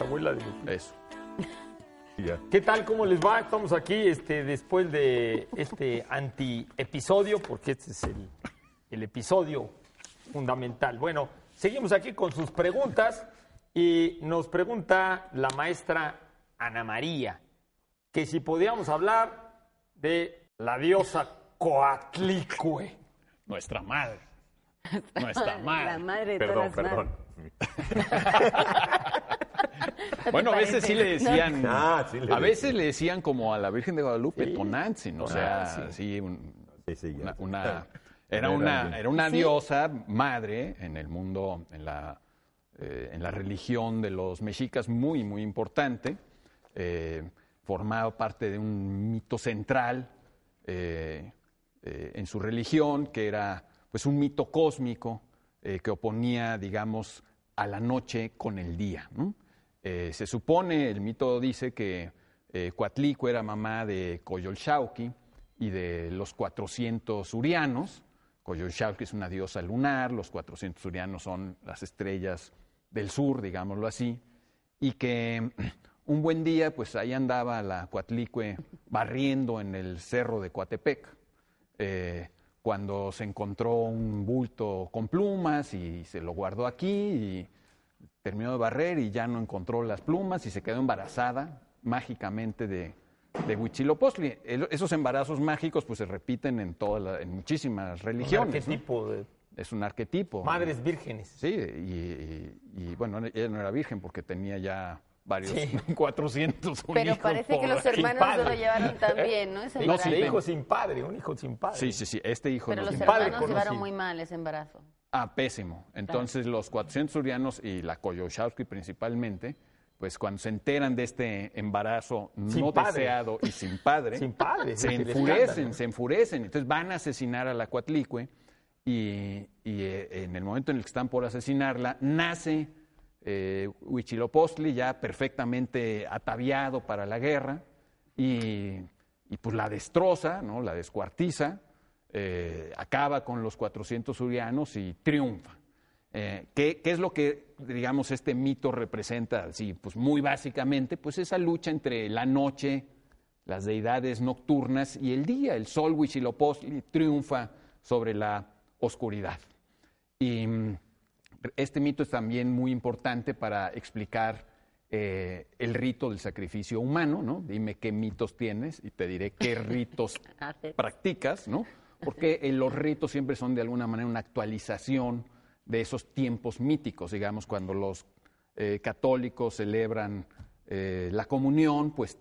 S4: abuela de Lupa.
S3: Eso.
S4: ¿Qué tal? ¿Cómo les va? Estamos aquí este, después de este anti-episodio, porque este es el, el episodio fundamental. Bueno, seguimos aquí con sus preguntas y nos pregunta la maestra Ana María que si podíamos hablar de la diosa Coatlicue.
S3: Nuestra madre. Nuestra
S2: La
S3: madre.
S2: de
S5: Perdón,
S2: todas
S5: perdón.
S2: ¿No
S3: Bueno, a veces sí le decían.
S5: Ah, sí le
S3: a veces le decían como a la Virgen de Guadalupe,
S4: Sí.
S3: Tonantzin. O sea, sí, un-
S5: Sí, sí, ya.
S3: una, una-
S5: Era
S3: una, era una diosa madre en el mundo, en la, eh, en la religión de los mexicas, muy, muy importante. Eh, formaba parte de un mito central eh, eh, en su religión, que era pues un mito cósmico eh, que oponía, digamos, a la noche con el día. ¿no? Eh, se supone, el mito dice que eh, era mamá de Coyolxauhqui y de los 400 urianos. Coyolxauhqui es una diosa lunar, los 400 urianos son las estrellas del sur, digámoslo así, y que un buen día, pues ahí andaba la Coatlicue barriendo en el cerro de Coatepec, eh, cuando se encontró un bulto con plumas y se lo guardó aquí y terminó de barrer y ya no encontró las plumas y se quedó embarazada mágicamente de, de Huitzilopochtli. El- esos embarazos mágicos pues se repiten en, todas la- en muchísimas
S4: Un
S3: religiones. ¿no?
S4: de
S3: Es un arquetipo.
S4: madres vírgenes.
S3: Sí, y, y- y, bueno, ella no era virgen porque tenía ya varios,
S4: Sí.
S3: 400
S2: Pero parece que los hermanos no lo llevaron tan bien, ¿no? Ese embarazo.
S4: de hijo sin padre, un hijo sin padre.
S3: Sí, sí, sí, este hijo
S2: Pero
S3: no
S2: los
S4: padre
S2: hermanos llevaron muy mal ese embarazo.
S3: Ah, pésimo. Entonces los 400 urianos y la Koyoshowski principalmente, pues cuando se enteran de este embarazo
S4: Sin
S3: no
S4: padre.
S3: deseado y sin padre,
S4: Sin padre,
S3: se enfurecen, se enfurecen. Entonces van a asesinar a la Coatlicue y, y, eh, en el momento en el que están por asesinarla, nace eh, Huitzilopochtli ya perfectamente ataviado para la guerra y, y, pues la destroza, ¿no? la descuartiza, eh, acaba con los 400 urianos y triunfa. Eh, ¿qué, qué es lo que, digamos, este mito representa? Sí, pues muy básicamente, pues esa lucha entre la noche, las deidades nocturnas y el día. El sol Huitzilopochtli triunfa sobre la oscuridad. Y mm, este mito es también muy importante para explicar eh, el rito del sacrificio humano, ¿no? Dime qué mitos tienes y te diré qué ritos practicas, ¿no? Porque los ritos siempre son de alguna manera una actualización de esos tiempos míticos, digamos, cuando los eh, católicos celebran eh, la comunión, pues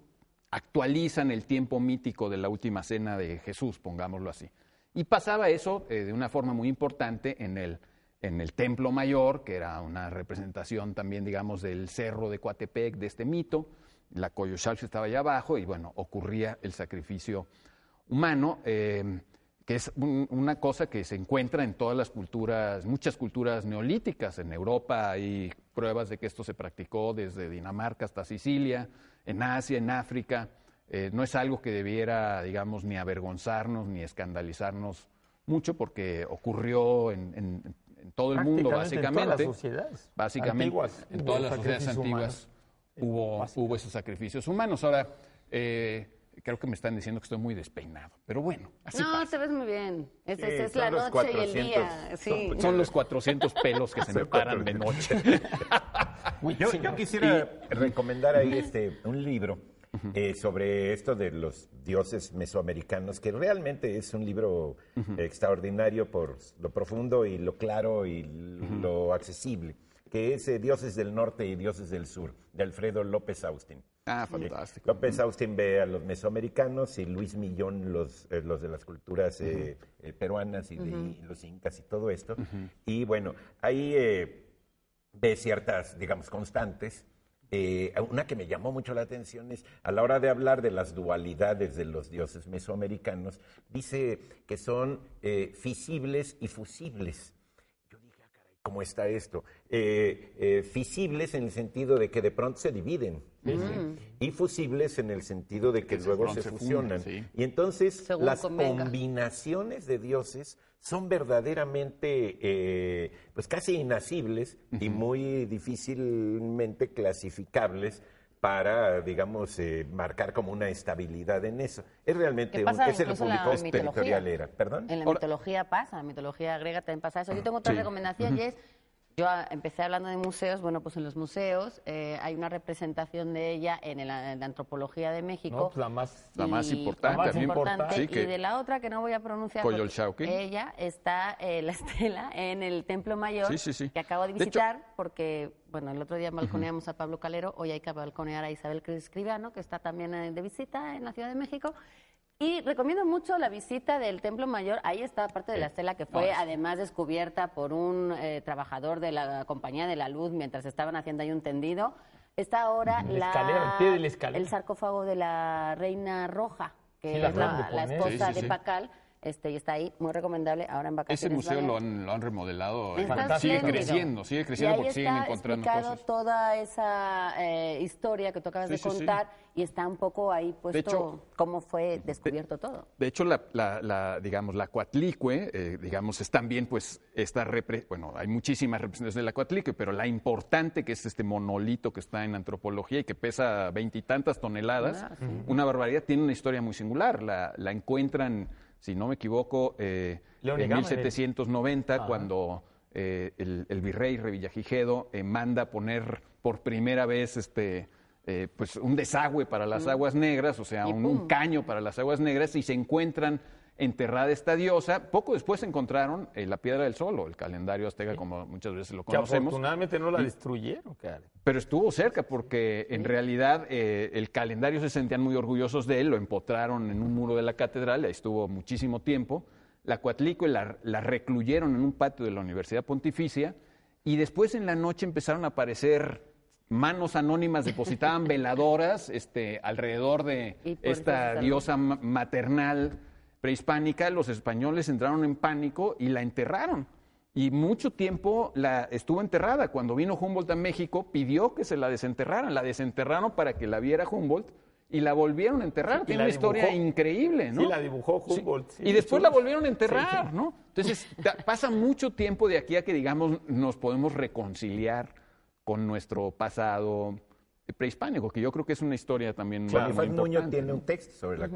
S3: actualizan el tiempo mítico de la última cena de Jesús, pongámoslo así. Y pasaba eso eh, de una forma muy importante en el, en el Templo Mayor, que era una representación también, digamos, del cerro de Coatepec, de este mito. La Coyoshalchi estaba allá abajo y, bueno, ocurría el sacrificio humano, que es un- una cosa que se encuentra en todas las culturas, muchas culturas neolíticas. En Europa hay pruebas de que esto se practicó desde Dinamarca hasta Sicilia, en Asia, en África. Eh, no es algo que debiera, digamos, ni avergonzarnos ni escandalizarnos mucho porque ocurrió en, en- en todo el mundo,
S4: Prácticamente en
S3: básicamente.
S4: todas las sociedades
S3: Básicamente,
S4: antiguas
S3: en todas las sociedades antiguas hubo,
S4: Básicamente.
S3: hubo esos sacrificios humanos. Ahora, eh, creo que me están diciendo que estoy muy despeinado, pero bueno, así
S2: no,
S3: pasa.
S2: te ves muy bien. Es,
S5: Sí,
S2: es- la noche y el
S5: 400.
S2: día. Sí.
S3: Son los 400 pelos que se me paran de
S5: 400.
S3: noche.
S5: Yo, yo quisiera recomendar ahí este, un libro eh, sobre esto de los dioses mesoamericanos, que realmente es un libro extraordinario por lo profundo y lo claro y lo accesible. que es eh, Dioses del Norte y Dioses del Sur, de Alfredo López Austin.
S3: Ah, fantástico.
S5: López Austin ve a los mesoamericanos y Luis Millón los, eh, los de las culturas eh, eh, peruanas y, de, los incas y todo esto. Y bueno, ahí eh, ve ciertas, digamos, constantes. Una que me llamó mucho la atención es, a la hora de hablar de las dualidades de los dioses mesoamericanos, dice que son fisibles y fusibles. Yo dije, ah, caray, ¿cómo está esto? Eh, eh, fisibles en el sentido de que de pronto se dividen. Y fusibles en el sentido de que,
S3: Que
S5: luego se
S3: se
S5: fusionan.
S3: funden, sí.
S5: Y entonces
S2: Según
S5: las
S2: convenga.
S5: combinaciones de dioses son verdaderamente, eh, pues casi inacibles y muy difícilmente clasificables para, digamos, eh, marcar como una estabilidad en eso. Es realmente
S2: ¿Qué
S5: un,
S2: la
S5: publicó
S2: mitología?
S5: Territorial Era. ¿Perdón?
S2: En la
S3: Ahora-
S2: mitología pasa, en la mitología griega también pasa eso. Yo tengo otra
S3: Sí.
S2: recomendación y es, yo ah, empecé hablando de museos, bueno, pues en los museos eh, hay una representación de ella en, el- en la antropología de México.
S4: No, pues la más...
S3: La más importante,
S2: la más importante,
S3: Sí, que-
S2: Y de la otra que no voy a pronunciar. Ella está, eh, la estela, en el Templo Mayor,
S3: Sí, sí, sí.
S2: que acabo de
S3: De hecho-
S2: visitar, porque, bueno, el otro día balconeamos a Pablo Calero, hoy hay que balconear a Isabel Escribano, que está también eh, de visita en la Ciudad de México. Y recomiendo mucho la visita del Templo Mayor. Ahí está parte de la estela que fue además descubierta por un eh, trabajador de la Compañía de la Luz mientras estaban haciendo ahí un tendido. Está ahora
S4: La escalera, el pie de la escalera.
S2: el sarcófago de la Reina Roja, que
S4: Sí,
S2: es la, esposa
S3: Sí, sí,
S2: de. Pacal. Este, y está ahí, muy recomendable, ahora en
S3: Ese
S2: vacaciones.
S3: museo
S2: vayan.
S3: lo han, lo han remodelado. Sigue creciendo, sigue
S2: Y
S3: creciendo
S2: ahí
S3: porque siguen encontrando cosas.
S2: toda esa eh, historia que tú acabas
S3: Sí,
S2: de
S3: sí, sí.
S2: contar y está un poco ahí puesto
S3: hecho,
S2: cómo fue descubierto todo.
S3: De hecho, la, la- la, digamos, la Coatlicue, eh, digamos, es también, pues, esta repre- bueno, hay muchísimas representaciones de la Coatlicue, pero la importante que es este monolito que está en antropología y que pesa veintitantas toneladas,
S2: Ah,
S3: una barbaridad, tiene una historia muy singular. La, la encuentran, si no me equivoco, eh, en
S4: Gama,
S3: 1790,
S4: Ajá.
S3: cuando eh, el, el virrey Revillagigedo eh, manda poner por primera vez este, eh, pues un desagüe para las aguas negras, o sea, un, un caño para las aguas negras, y se encuentran enterrada esta diosa. Poco después encontraron eh, la piedra del sol, o el calendario azteca, como muchas veces lo
S4: Que
S3: conocemos.
S4: afortunadamente no la destruyeron, cara.
S3: Pero estuvo cerca porque en realidad eh, el calendario se sentían muy orgullosos de él, lo empotraron en un muro de la catedral, ahí estuvo muchísimo tiempo. La Coatlicue la, la recluyeron en un patio de la Universidad Pontificia y después en la noche empezaron a aparecer manos anónimas, depositaban veladoras este, alrededor de esta diosa ma- maternal prehispánica. Los españoles entraron en pánico y la enterraron. Y mucho tiempo la estuvo enterrada. Cuando vino Humboldt a México, pidió que se la desenterraran. La desenterraron para que la viera Humboldt y la volvieron a enterrar.
S4: Sí,
S3: Tiene una historia increíble, ¿no?
S4: Sí, la dibujó
S3: Sí.
S4: Humboldt, sí,
S3: y después la volvieron a enterrar,
S4: Sí.
S3: ¿no? Entonces, pasa mucho tiempo de aquí a que, digamos, nos podemos reconciliar con nuestro pasado prehispánico, que yo creo que es una historia también muy- muy importante,
S5: tiene un texto sobre la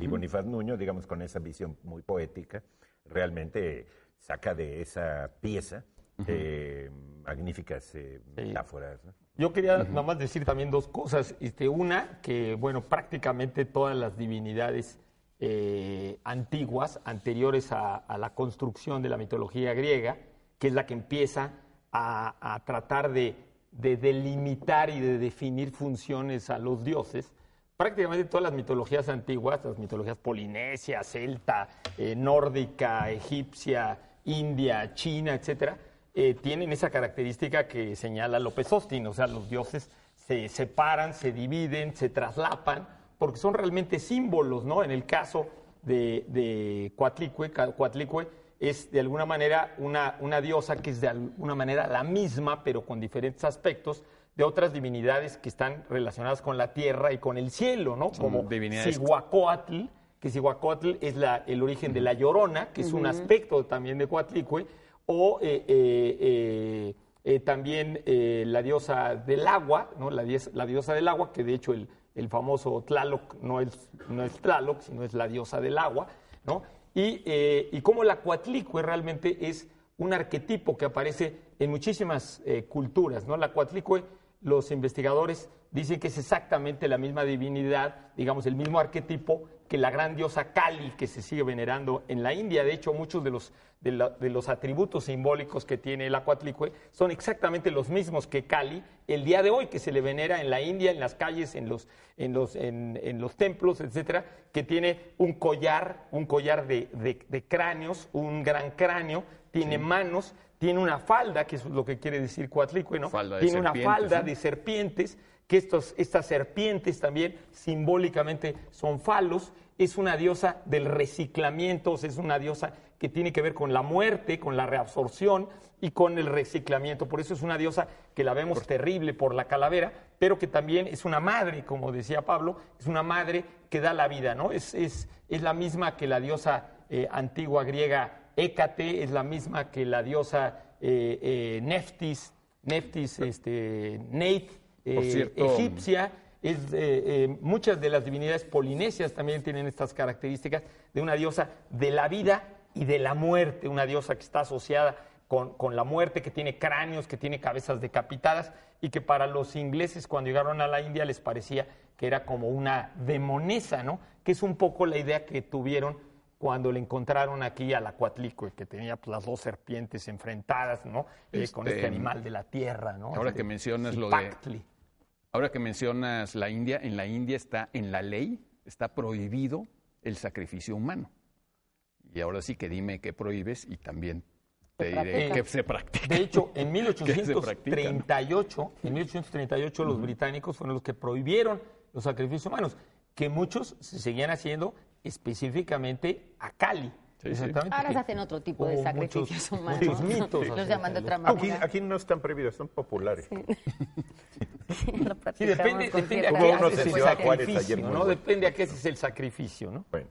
S5: Y Bonifaz Nuño, digamos, con esa visión muy poética, realmente saca de esa pieza eh, magníficas eh, metáforas. ¿no?
S4: Yo quería nada más decir también dos cosas. Este, una, que bueno, prácticamente todas las divinidades eh, antiguas, anteriores a, a la construcción de la mitología griega, que es la que empieza a, a tratar de, de delimitar y de definir funciones a los dioses, prácticamente todas las mitologías antiguas, las mitologías polinesia, celta, eh, nórdica, egipcia, india, china, etcétera, eh, tienen esa característica que señala López Austin, o sea, los dioses se separan, se dividen, se traslapan, porque son realmente símbolos, ¿no? En el caso de, de Coatlicue, es de alguna manera una, una diosa que es de alguna manera la misma, pero con diferentes aspectos, de otras divinidades que están relacionadas con la tierra y con el cielo, ¿no?
S3: Son
S4: Como
S3: divinidades-
S4: Cihuacóatl, que Cihuacóatl es la- el origen de la llorona, que es un aspecto también de Coatlicue, o eh, eh, eh, eh, también eh, la diosa del agua, ¿no? la, dies- la diosa del agua, que de hecho el, el famoso Tlaloc no es, no es Tlaloc, sino es la diosa del agua, ¿no? y, eh, y cómo la Coatlicue realmente es un arquetipo que aparece en muchísimas eh, culturas. ¿no? La Coatlicue los investigadores dicen que es exactamente la misma divinidad, digamos, el mismo arquetipo que la gran diosa Kali que se sigue venerando en la India. De hecho, muchos de los, de, la- de los atributos simbólicos que tiene el Acuatlicue son exactamente los mismos que Kali el día de hoy, que se le venera en la India, en las calles, en los, en los, en, en los templos, etcétera, que tiene un collar, un collar de, de- de cráneos, un gran cráneo, tiene manos, tiene una falda, que es lo que quiere decir Coatlicue, ¿no?
S3: Falda de
S4: tiene una falda de serpientes, que estos, estas serpientes también simbólicamente son falos, es una diosa del reciclamiento, o sea, es una diosa que tiene que ver con la muerte, con la reabsorción y con el reciclamiento. Por eso es una diosa que la vemos terrible por la calavera, pero que también es una madre, como decía Pablo, es una madre que da la vida, ¿no? Es, es, es la misma que la diosa eh, antigua griega Hécate, es la misma que la diosa eh, eh, Neftis, Neftis, este, eh,
S3: cierto,
S4: egipcia. Es, muchas de las divinidades polinesias también tienen estas características de una diosa de la vida y de la muerte, una diosa que está asociada con, con la muerte, que tiene cráneos, que tiene cabezas decapitadas y que para los ingleses cuando llegaron a la India les parecía que era como una demonesa, ¿no? Que es un poco la idea que tuvieron cuando le encontraron aquí a la Coatlicue, que tenía pues, las dos serpientes enfrentadas, ¿no? Eh, con
S3: Este,
S4: este animal de la tierra, ¿no?
S3: ahora
S4: Este,
S3: que mencionas lo de-
S4: Zipactli.
S3: Ahora que mencionas la India, en la India está en la ley, está prohibido el sacrificio humano. Y ahora sí que dime qué prohíbes y también te diré que se practica.
S4: De hecho, en
S3: Que se practica, ¿no?
S4: 1838, en 1838 los británicos fueron los que prohibieron los sacrificios humanos, que muchos se seguían haciendo específicamente a Cali.
S3: Sí, sí.
S4: Exactamente,
S2: Ahora se hacen otro tipo de sacrificios
S4: muchos-
S2: humanos.
S4: muchos mitos
S2: Los llaman de otra
S4: los-
S5: Aquí,
S2: manera.
S5: aquí no están prohibidos, son populares.
S4: Sí,
S2: practicamos
S4: depende, depende a qué haces el sacrificio, ¿no?
S5: buenos.
S4: Depende a qué haces el sacrificio, ¿no?
S5: Bueno.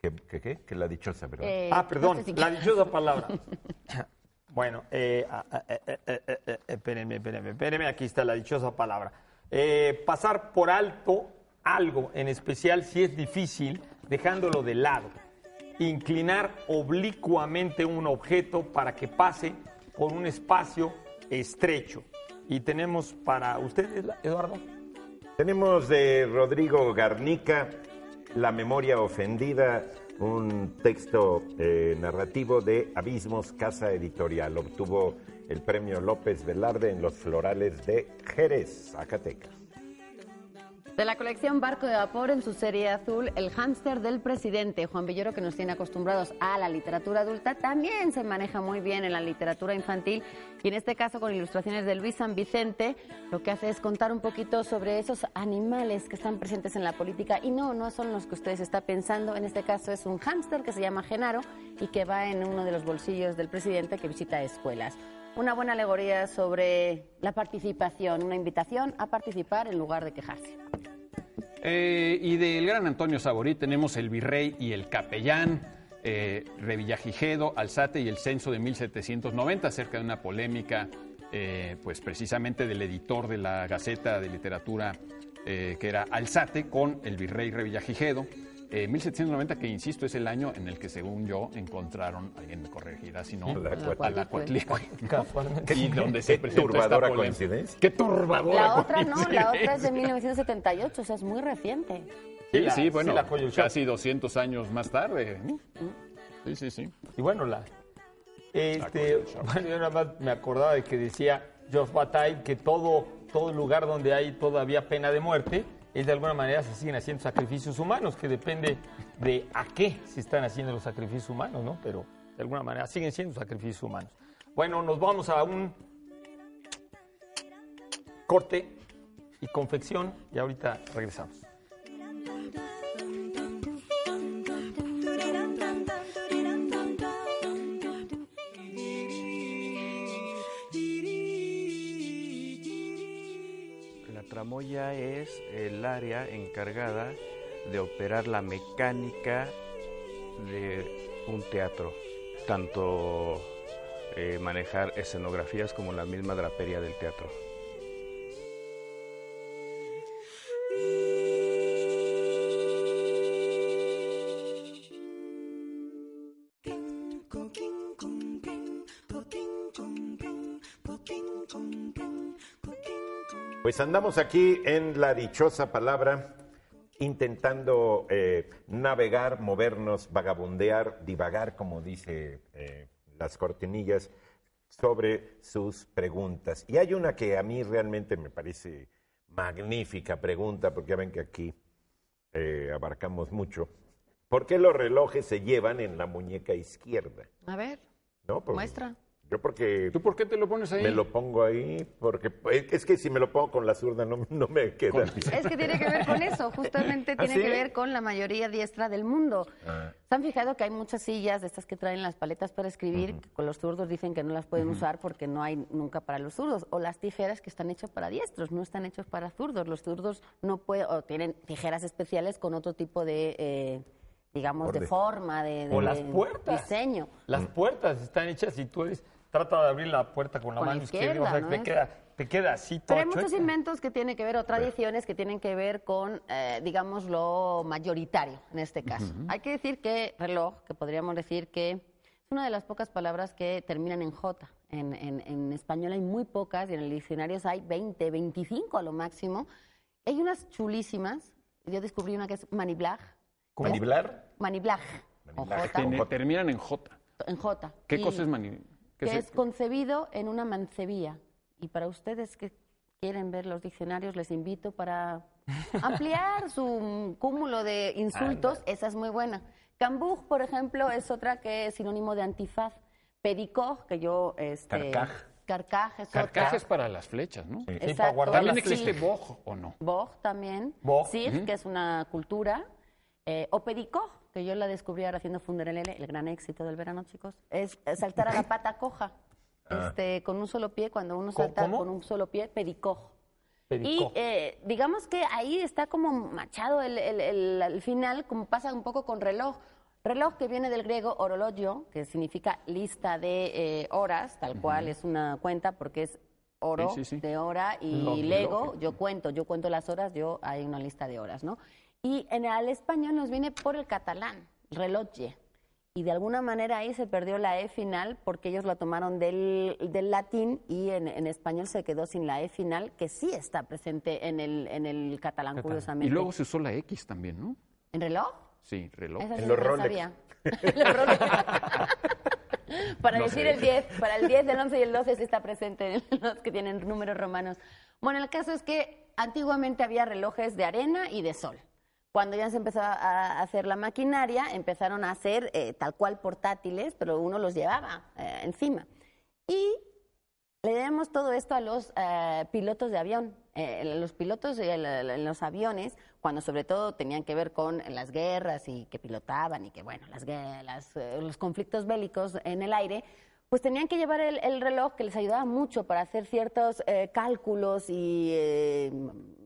S5: ¿Qué, qué, qué? Que la dichosa, ¿verdad?
S2: Eh,
S4: Ah,
S2: no
S4: perdón,
S2: sé si
S4: la dichosa palabra. bueno, eh, ah, ah, eh, eh, eh, eh, eh, espérenme, espérenme, espérenme, aquí está la dichosa palabra. Eh, pasar por alto algo, en especial si es difícil, dejándolo de lado. Inclinar oblicuamente un objeto para que pase por un espacio estrecho. Y tenemos para ustedes, Eduardo.
S5: Tenemos de Rodrigo Garnica, La memoria ofendida, un texto eh, narrativo de Abismos Casa Editorial. Obtuvo el premio López Velarde en los florales de Jerez, Zacatecas.
S2: De la colección Barco de Vapor en su serie azul, El hámster del presidente, Juan Villoro, que nos tiene acostumbrados a la literatura adulta, también se maneja muy bien en la literatura infantil. Y en este caso con ilustraciones de Luis San Vicente, lo que hace es contar un poquito sobre esos animales que están presentes en la política. Y no, no son los que ustedes están pensando, en este caso es un hámster que se llama Genaro y que va en uno de los bolsillos del presidente que visita escuelas. Una buena alegoría sobre la participación, una invitación a participar en lugar de quejarse.
S3: Eh, y del gran Antonio Saborí tenemos el virrey y el capellán, eh, Revillagigedo, Alzate y el censo de 1790, acerca de una polémica, eh, pues precisamente del editor de la Gaceta de Literatura, que era Alzate, con el virrey Revillagigedo. Eh, 1790, que insisto, es el año en el que, según yo, encontraron, alguien me corregirá si no, a la.
S4: Casualmente.
S3: Y donde se
S5: Qué
S3: presentó
S5: turbadora coincidencia.
S3: Qué turbadora
S2: La otra no, la otra es de 1978, o sea, es muy reciente.
S3: Sí,
S4: la-
S3: sí, bueno,
S4: sí
S3: casi 200 años más tarde. Sí, sí, sí.
S4: Y bueno, la. Este, bueno, yo nada más me acordaba de que decía Geoff Bataille que todo, todo lugar donde hay todavía pena de muerte es de alguna manera se siguen haciendo sacrificios humanos, que depende de a qué se están haciendo los sacrificios humanos, ¿no? Pero de alguna manera siguen siendo sacrificios humanos. Bueno, nos vamos a un corte y confección y ahorita regresamos.
S7: Tramoya es el área encargada de operar la mecánica de un teatro, tanto eh, manejar escenografías como la misma drapería del teatro.
S5: Pues andamos aquí en la dichosa palabra, intentando eh, navegar, movernos, vagabundear, divagar, como dice eh, las cortinillas, sobre sus preguntas. Y hay una que a mí realmente me parece magnífica pregunta, porque ya ven que aquí eh, abarcamos mucho. ¿Por qué los relojes se llevan en la muñeca izquierda?
S2: A ver,
S5: ¿No? Por-
S2: muestra.
S5: Yo porque
S3: ¿Tú por qué te lo pones ahí?
S5: me lo pongo ahí, porque eh, es que si me lo pongo con la zurda no, no me queda.
S2: Es que tiene que ver con eso, justamente
S5: ¿Ah,
S2: tiene
S5: sí?
S2: que ver con la mayoría diestra del mundo.
S5: Ah.
S2: ¿Se han fijado que hay muchas sillas de estas que traen las paletas para escribir, que con los zurdos dicen que no las pueden usar porque no hay nunca para los zurdos? O las tijeras que están hechas para diestros, no están hechos para zurdos. Los zurdos no pueden, o tienen tijeras especiales con otro tipo de, eh, digamos, de forma, de,
S4: O
S2: de
S4: las puertas.
S2: diseño.
S4: Las puertas están hechas y tú eres, trata de abrir la puerta con la
S2: Con la
S4: mano izquierda,
S2: izquierda,
S4: o sea,
S2: ¿no
S4: te,
S2: es?
S4: queda, te queda así todo
S2: Pero hay muchos inventos que tienen que ver, o tradiciones que tienen que ver con, eh, digamos, lo mayoritario en este caso. Hay que decir que reloj, que podríamos decir que es una de las pocas palabras que terminan en J. En, en- en español hay muy pocas y en el diccionario hay 20, 25 a lo máximo. Hay unas chulísimas. Yo descubrí una que es maniblag.
S4: ¿Cómo?
S5: ¿Maniblar?
S2: Maniblag. Con
S5: Maniblag.
S2: J.
S3: Tiene- terminan en J.
S2: En J.
S3: ¿Qué
S2: Y-
S3: cosa es mani? Qué
S2: que
S3: es-
S2: es concebido en una mancebía. Y para ustedes que quieren ver los diccionarios, les invito para ampliar su cúmulo de insultos. Esa es muy buena. Cambug, por ejemplo, es otra que es sinónimo de antifaz. Pedicoj, que yo... Este,
S5: Carcaj.
S2: Carcaj es otra.
S3: Carcaj es para las flechas, ¿no?
S4: Sí, para guardar
S3: También existe boj o no.
S2: Boj también.
S4: Boj,
S2: Sig, que es una cultura. Eh, o pedicoj, que yo la descubrí ahora haciendo Funderelele, el gran éxito del verano, chicos, es saltar a la pata coja. Este, con un solo pie, cuando uno
S4: ¿Cómo-
S2: salta
S4: cómo?
S2: con un solo pie, pedicoj.
S4: Pedicoj.
S2: Y eh, digamos que ahí está como machado el, el- el- el final, como pasa un poco con reloj. Reloj que viene del griego orologio, que significa lista de eh, horas, tal cual es una cuenta porque es oro
S3: Sí, sí, sí.
S2: de hora y lego, yo cuento, yo cuento las horas, yo hay una lista de horas, ¿no? Y en el español nos viene por el catalán, reloje. Y de alguna manera ahí se perdió la E final porque ellos la tomaron del, del latín y en, en español se quedó sin la E final, que sí está presente en el, en el catalán,
S3: Y
S2: curiosamente.
S3: luego se usó la X también, ¿no?
S2: ¿En reloj?
S3: Sí, reloj.
S5: En
S2: sí
S5: los Rolex.
S2: sabía. En los Rolex. para
S5: No
S2: decir
S5: sé.
S2: el 10, para el 10, el 11 y el 12 sí está presente en los que tienen números romanos. Bueno, el caso es que antiguamente había relojes de arena y de sol. Cuando ya se empezó a hacer la maquinaria, empezaron a hacer eh, tal cual portátiles, pero uno los llevaba eh, encima. Y le debemos todo esto a los eh, pilotos de avión. Eh, los pilotos en los aviones, cuando sobre todo tenían que ver con las guerras y que pilotaban y que, bueno, las, las, eh, los conflictos bélicos en el aire, pues tenían que llevar el, el reloj que les ayudaba mucho para hacer ciertos eh, cálculos y eh,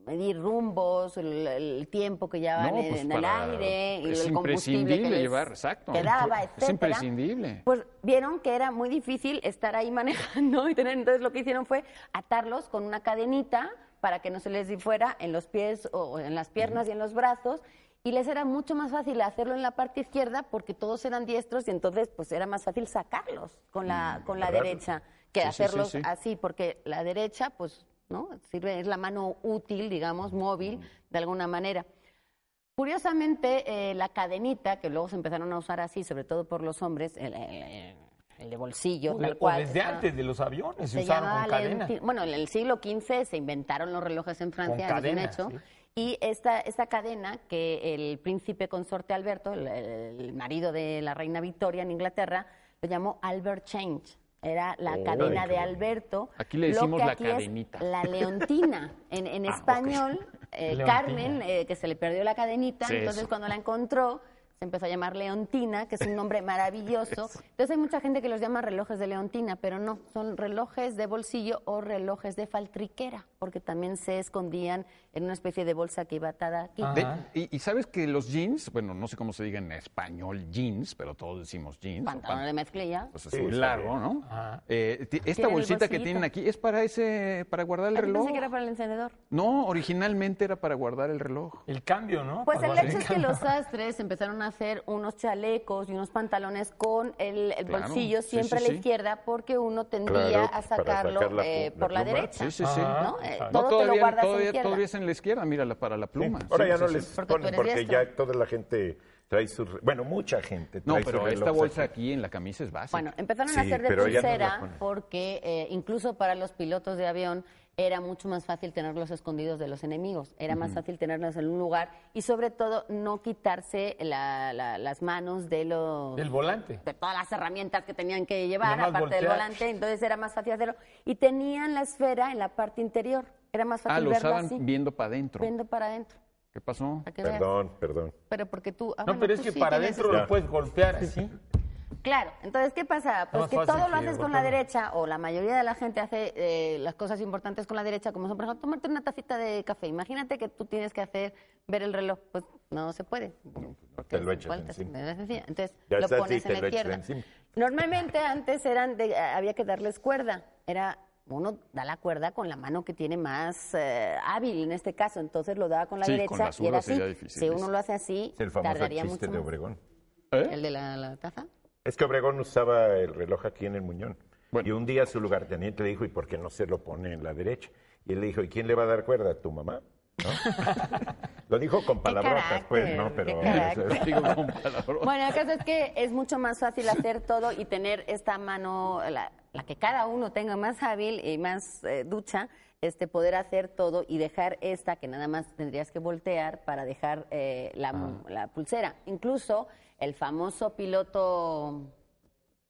S2: medir rumbos, el, el tiempo que llevaban
S3: No,
S2: en,
S3: pues
S2: en el aire, y
S3: es
S2: el combustible que les
S3: llevar, exacto.
S2: quedaba,
S3: Es
S2: etcétera.
S3: imprescindible.
S2: Pues vieron que era muy difícil estar ahí manejando y tener, entonces lo que hicieron fue atarlos con una cadenita para que no se les fuera en los pies o en las piernas y en los brazos y les era mucho más fácil hacerlo en la parte izquierda porque todos eran diestros y entonces pues era más fácil sacarlos con la con la derecha que
S3: Sí, sí, sí,
S2: hacerlos
S3: sí.
S2: así porque la derecha pues no sirve es la mano útil digamos móvil de alguna manera Curiosamente, eh, la cadenita, que luego se empezaron a usar así, sobre todo por los hombres, el, el- el de bolsillo,
S4: O,
S2: tal
S4: o
S2: cual.
S4: desde antes de los aviones se,
S2: se
S4: usaron con cadena.
S2: Bueno, en el siglo XV se inventaron los relojes en Francia,
S4: Con cadena,
S2: hecho.
S4: sí.
S2: Y esta, esta cadena que el príncipe consorte Alberto, el, el marido de la reina Victoria en Inglaterra, lo llamó Albert Change. Era la
S5: Oh,
S2: cadena
S5: qué
S2: de. Alberto.
S3: Aquí le
S2: lo
S3: decimos
S2: que
S3: la
S2: aquí es
S3: cadenita.
S2: la leontina. En, en español, eh,
S4: Leontina.
S2: Carmen, eh, que se le perdió la cadenita,
S3: Sí,
S2: entonces
S3: eso.
S2: cuando la encontró, se empezó a llamar Leontina, que es un nombre maravilloso. Entonces hay mucha gente que los llama relojes de Leontina, pero no, son relojes de bolsillo o relojes de faltriquera, porque también se escondían en una especie de bolsa que iba atada aquí.
S3: De- y, y sabes que los jeans, bueno, no sé cómo se diga en español jeans, pero todos decimos jeans.
S2: Pantalón
S3: pan-
S2: de mezclilla.
S3: Pues es
S5: Sí,
S3: muy
S5: está
S3: largo. ¿no? Eh, esta bolsita que tienen aquí es para ese, para guardar el reloj.
S2: pensé que era para el encendedor.
S3: No, originalmente era para guardar el reloj.
S4: El cambio, ¿no?
S2: Pues
S4: Para
S2: el hecho es que los sastres empezaron a hacer unos chalecos y unos pantalones con el, el
S3: Claro,
S2: bolsillo
S3: sí,
S2: siempre
S3: sí,
S2: a la
S3: sí.
S2: izquierda porque uno tendría
S5: Claro,
S2: a sacarlo
S5: sacar la
S2: eh,
S5: pu-
S2: por
S5: la
S2: la
S5: pluma.
S2: derecha.
S3: Sí, sí, sí.
S2: ¿no? Eh,
S4: No,
S2: todo te lo
S3: todavía,
S2: guardas en
S3: todavía,
S2: izquierda.
S3: todavía es en la izquierda, mira, para la pluma.
S5: Ahora
S3: Sí,
S5: ya
S3: sí,
S5: no
S3: sí.
S5: les
S2: Porque
S5: ponen porque ya toda la gente trae sus... Bueno, mucha gente
S3: No,
S5: trae
S3: pero
S5: sus
S3: esta bolsa
S5: aquí.
S3: aquí en la camisa es básica.
S2: Bueno, empezaron
S5: Sí,
S2: a hacer de
S5: no la
S2: pulsera
S5: ponen.
S2: porque eh, incluso para los pilotos de avión era mucho más fácil tenerlos escondidos de los enemigos, era más fácil tenerlos en un lugar y sobre todo no quitarse la- la- las manos de los
S4: El volante.
S2: de todas las herramientas que tenían que llevar, aparte del volante, entonces era más fácil hacerlo. Y tenían la esfera en la parte interior, era más
S3: ah,
S2: fácil
S3: lo
S2: verlo
S3: usaban
S2: así,
S3: viendo para adentro.
S2: viendo para adentro,
S3: ¿Qué pasó?
S2: veas.
S5: Perdón, perdón.
S2: Pero porque tú... ah,
S4: No,
S2: bueno,
S4: pero es que
S2: sí
S4: para adentro lo puedes golpear así.
S2: Claro, entonces, ¿qué pasa? Pues que
S4: fácil
S2: todo lo haces con la derecha, o la mayoría de la gente hace eh, las cosas importantes con la derecha, como son, por ejemplo, tomarte una tacita de café. Imagínate que tú tienes que hacer, ver el reloj, pues no se puede.
S5: Te lo echas
S2: Vueltas,
S5: encima.
S2: es sencillo. Entonces,
S5: Ya
S2: lo
S5: así,
S2: pones
S5: te
S2: en la
S5: lo echas
S2: izquierda. Normalmente antes eran de, había que darles cuerda, era uno da la cuerda con la mano que tiene más eh, hábil en este caso, entonces lo daba con la
S3: Sí,
S2: derecha
S3: con la
S2: y era así.
S3: sería difícil,
S2: si uno lo hace así,
S5: el famoso
S2: tardaría
S5: chiste
S2: mucho
S5: de. Obregón.
S3: ¿Eh?
S2: ¿El de la, la taza?
S5: Es que Obregón usaba el reloj aquí en el muñón.
S3: Bueno.
S5: Y un día su lugarteniente le dijo, ¿y por qué no se lo pone en la derecha? Y él le dijo, ¿y quién le va a dar cuerda? ¿Tu mamá? ¿No? lo dijo con palabrotas, pues, ¿no? Pero.
S3: Digo, con palabras.
S2: Bueno, el caso es que es mucho más fácil hacer todo y tener esta mano, la, la que cada uno tenga más hábil y más eh, ducha, este, poder hacer todo y dejar esta que nada más tendrías que voltear para dejar eh, la, la pulsera. Incluso el famoso piloto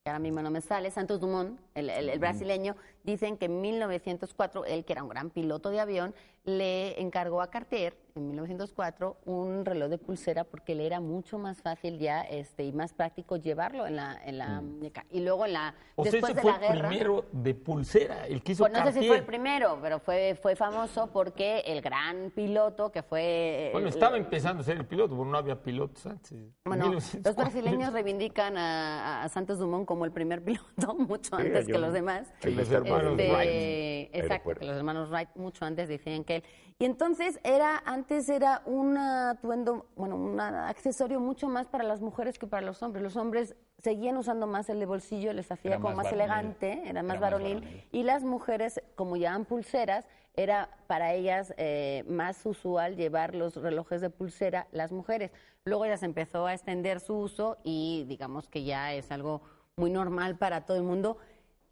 S2: que ahora mismo no me sale, Santos Dumont, el, el- el brasileño, dicen que en 1904, él que era un gran piloto de avión, le encargó a Cartier en 1904 un reloj de pulsera porque le era mucho más fácil ya este y más práctico llevarlo en la, en la muñeca. Y luego en la,
S4: O sea,
S2: después
S4: ese
S2: de
S4: fue
S2: la
S4: el
S2: guerra...
S4: primero de pulsera, el que hizo
S2: Pues no sé si
S4: Cartier.
S2: fue el primero, pero fue, fue famoso porque el gran piloto que fue...
S4: Bueno,
S2: el-
S4: estaba empezando a ser el piloto, porque no había pilotos antes.
S2: Bueno,
S4: 1940.
S2: los brasileños reivindican a, a Santos Dumont como el primer piloto, mucho antes que los demás.
S5: hay
S4: hermanos
S5: Wright
S2: exacto, que los hermanos Wright mucho antes decían que él. Y entonces era, antes era un atuendo, bueno, un accesorio mucho más para las mujeres que para los hombres. Los hombres seguían usando más el de bolsillo, les hacía como
S3: más
S2: elegante, era más varonil. Y las mujeres, como llevaban pulseras, era para ellas eh, más usual llevar los relojes de pulsera las mujeres. Luego ya se empezó a extender su uso y digamos que ya es algo muy normal para todo el mundo.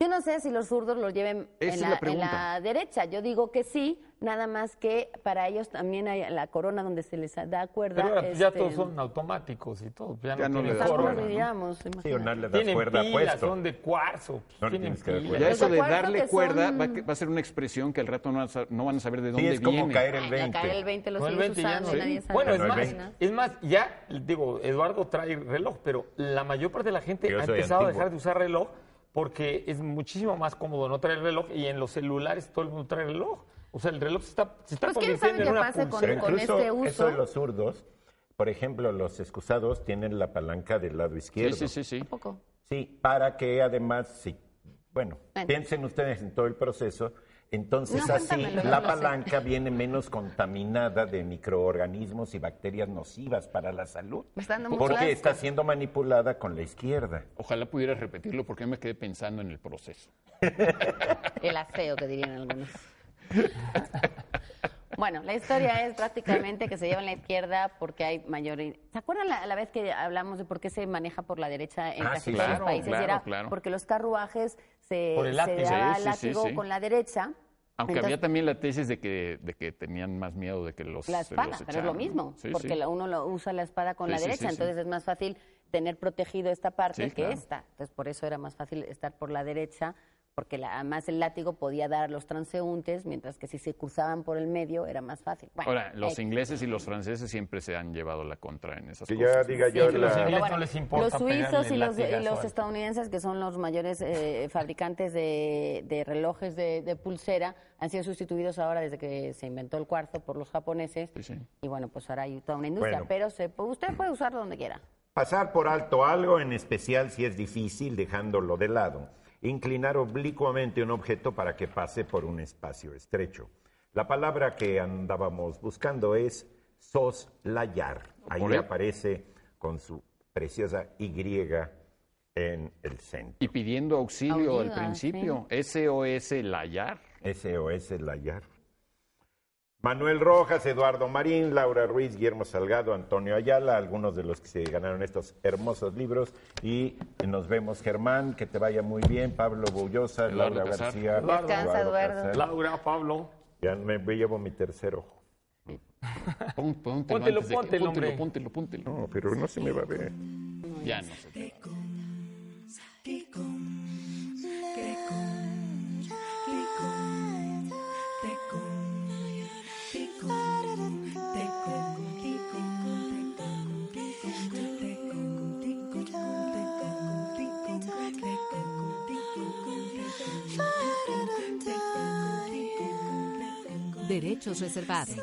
S2: Yo no sé si los zurdos lo lleven en la,
S3: la
S2: en
S3: pregunta.
S2: la derecha. Yo digo que sí, nada más que para ellos también hay la corona donde se les da cuerda.
S4: Pero ahora ya
S2: este,
S4: todos son automáticos y todo. Ya,
S3: Ya no
S4: no,
S3: le das ¿no?
S5: Sí, o no le das
S4: Tienen
S5: cuerda
S4: pilas,
S5: puesto.
S4: son de cuarzo.
S5: No le
S4: tienen
S5: tienes que dar
S4: pilas.
S5: cuerda.
S3: Ya eso de darle cuerda
S2: son-
S3: va, a que- va a ser una expresión que al rato no, van a sa- no van a saber de
S5: Sí,
S3: dónde
S5: es como
S3: viene.
S5: caer el
S2: Ya
S5: 20.
S2: cae el 20, lo
S4: No, el
S2: sigues
S4: 20 ya
S2: usando,
S4: no.
S2: nadie sabe.
S4: Bueno, es más,
S5: 20.
S4: es más, ya, digo, Eduardo trae reloj, pero la mayor parte de la gente ha empezado a dejar de usar reloj porque es muchísimo más cómodo no traer reloj y en los celulares todo el mundo trae reloj. O sea, el reloj se está, se está
S2: Pues, ¿quién
S4: convirtiendo
S2: sabe
S4: en
S2: qué
S4: una
S2: pasa con-
S4: pulsera.
S2: con
S5: Incluso
S2: este uso.
S5: eso de los zurdos, por ejemplo, los excusados tienen la palanca del lado
S3: Sí,
S5: izquierdo.
S3: sí, sí, sí.
S2: Un poco.
S5: Sí, para que además, sí, bueno,
S2: Bueno.
S5: piensen ustedes en todo el proceso, entonces
S2: No,
S5: así la
S2: sé.
S5: palanca viene menos contaminada de microorganismos y bacterias nocivas para la salud,
S2: Me está dando mucho
S5: porque está siendo manipulada con la izquierda.
S3: Ojalá pudieras repetirlo porque me quedé pensando en el proceso.
S2: El aseo, que dirían algunos. Bueno, la historia es prácticamente que se lleva en la izquierda porque hay mayor... ¿Se acuerdan la, la vez que hablamos de por qué se maneja por la derecha en
S5: Ah,
S2: casi
S5: sí,
S2: todos
S3: claro,
S2: los países?
S3: claro,
S2: Era
S3: claro.
S2: porque los carruajes se,
S4: Por el
S2: se
S4: látigo.
S2: daba
S3: Sí,
S2: el
S3: sí, sí,
S2: látigo
S3: sí.
S2: con la derecha.
S3: Aunque
S2: Entonces,
S3: había también la tesis de que, de que tenían más miedo de que los
S2: la espada,
S3: los
S2: pero es lo mismo,
S3: Sí,
S2: porque uno lo usa la espada con
S3: Sí,
S2: la derecha,
S3: sí, sí.
S2: entonces es más fácil tener protegido esta parte
S3: Sí,
S2: que
S3: claro.
S2: esta. Entonces por eso era más fácil estar por la derecha, porque la- además el látigo podía dar a los transeúntes, mientras que si se cruzaban por el medio era más fácil. Bueno,
S3: Ahora, los
S2: eh,
S3: ingleses y los franceses siempre se han llevado la contra en esas
S5: Que
S3: cosas.
S5: ya diga
S2: Sí,
S5: yo
S2: sí,
S4: los
S5: la...
S4: ingleses
S2: Pero
S4: no les importa
S2: Los suizos y los, y los estadounidenses, que son los mayores eh, fabricantes de, de relojes de, de pulsera, han sido sustituidos ahora desde que se inventó el cuarzo por los japoneses.
S3: Sí, sí.
S2: Y bueno, pues ahora hay toda una industria,
S5: Bueno.
S2: pero se, usted puede usarlo donde quiera.
S5: Pasar por alto algo, en especial si es difícil, dejándolo de lado. Inclinar oblicuamente un objeto para que pase por un espacio estrecho. La palabra que andábamos buscando es soslayar. Ahí aparece con su preciosa Y en el centro.
S1: Y pidiendo auxilio al principio. SOS Layar.
S5: SOS Layar. Manuel Rojas, Eduardo Marín, Laura Ruiz, Guillermo Salgado, Antonio Ayala, algunos de los que se ganaron estos hermosos libros. Y nos vemos, Germán, que te vaya muy bien. Pablo Bullosa,
S1: Eduardo
S5: Laura
S1: Casar.
S5: García.
S2: Descansa, Eduardo.
S5: Casar.
S4: Laura, Pablo.
S5: Ya me llevo mi tercer ojo.
S1: Pon- póntelo
S4: Póntelo, póntelo,
S1: póntelo, póntelo, póntelo.
S5: No, pero no se me va a ver.
S1: Ya no sé.
S8: Derechos reservados.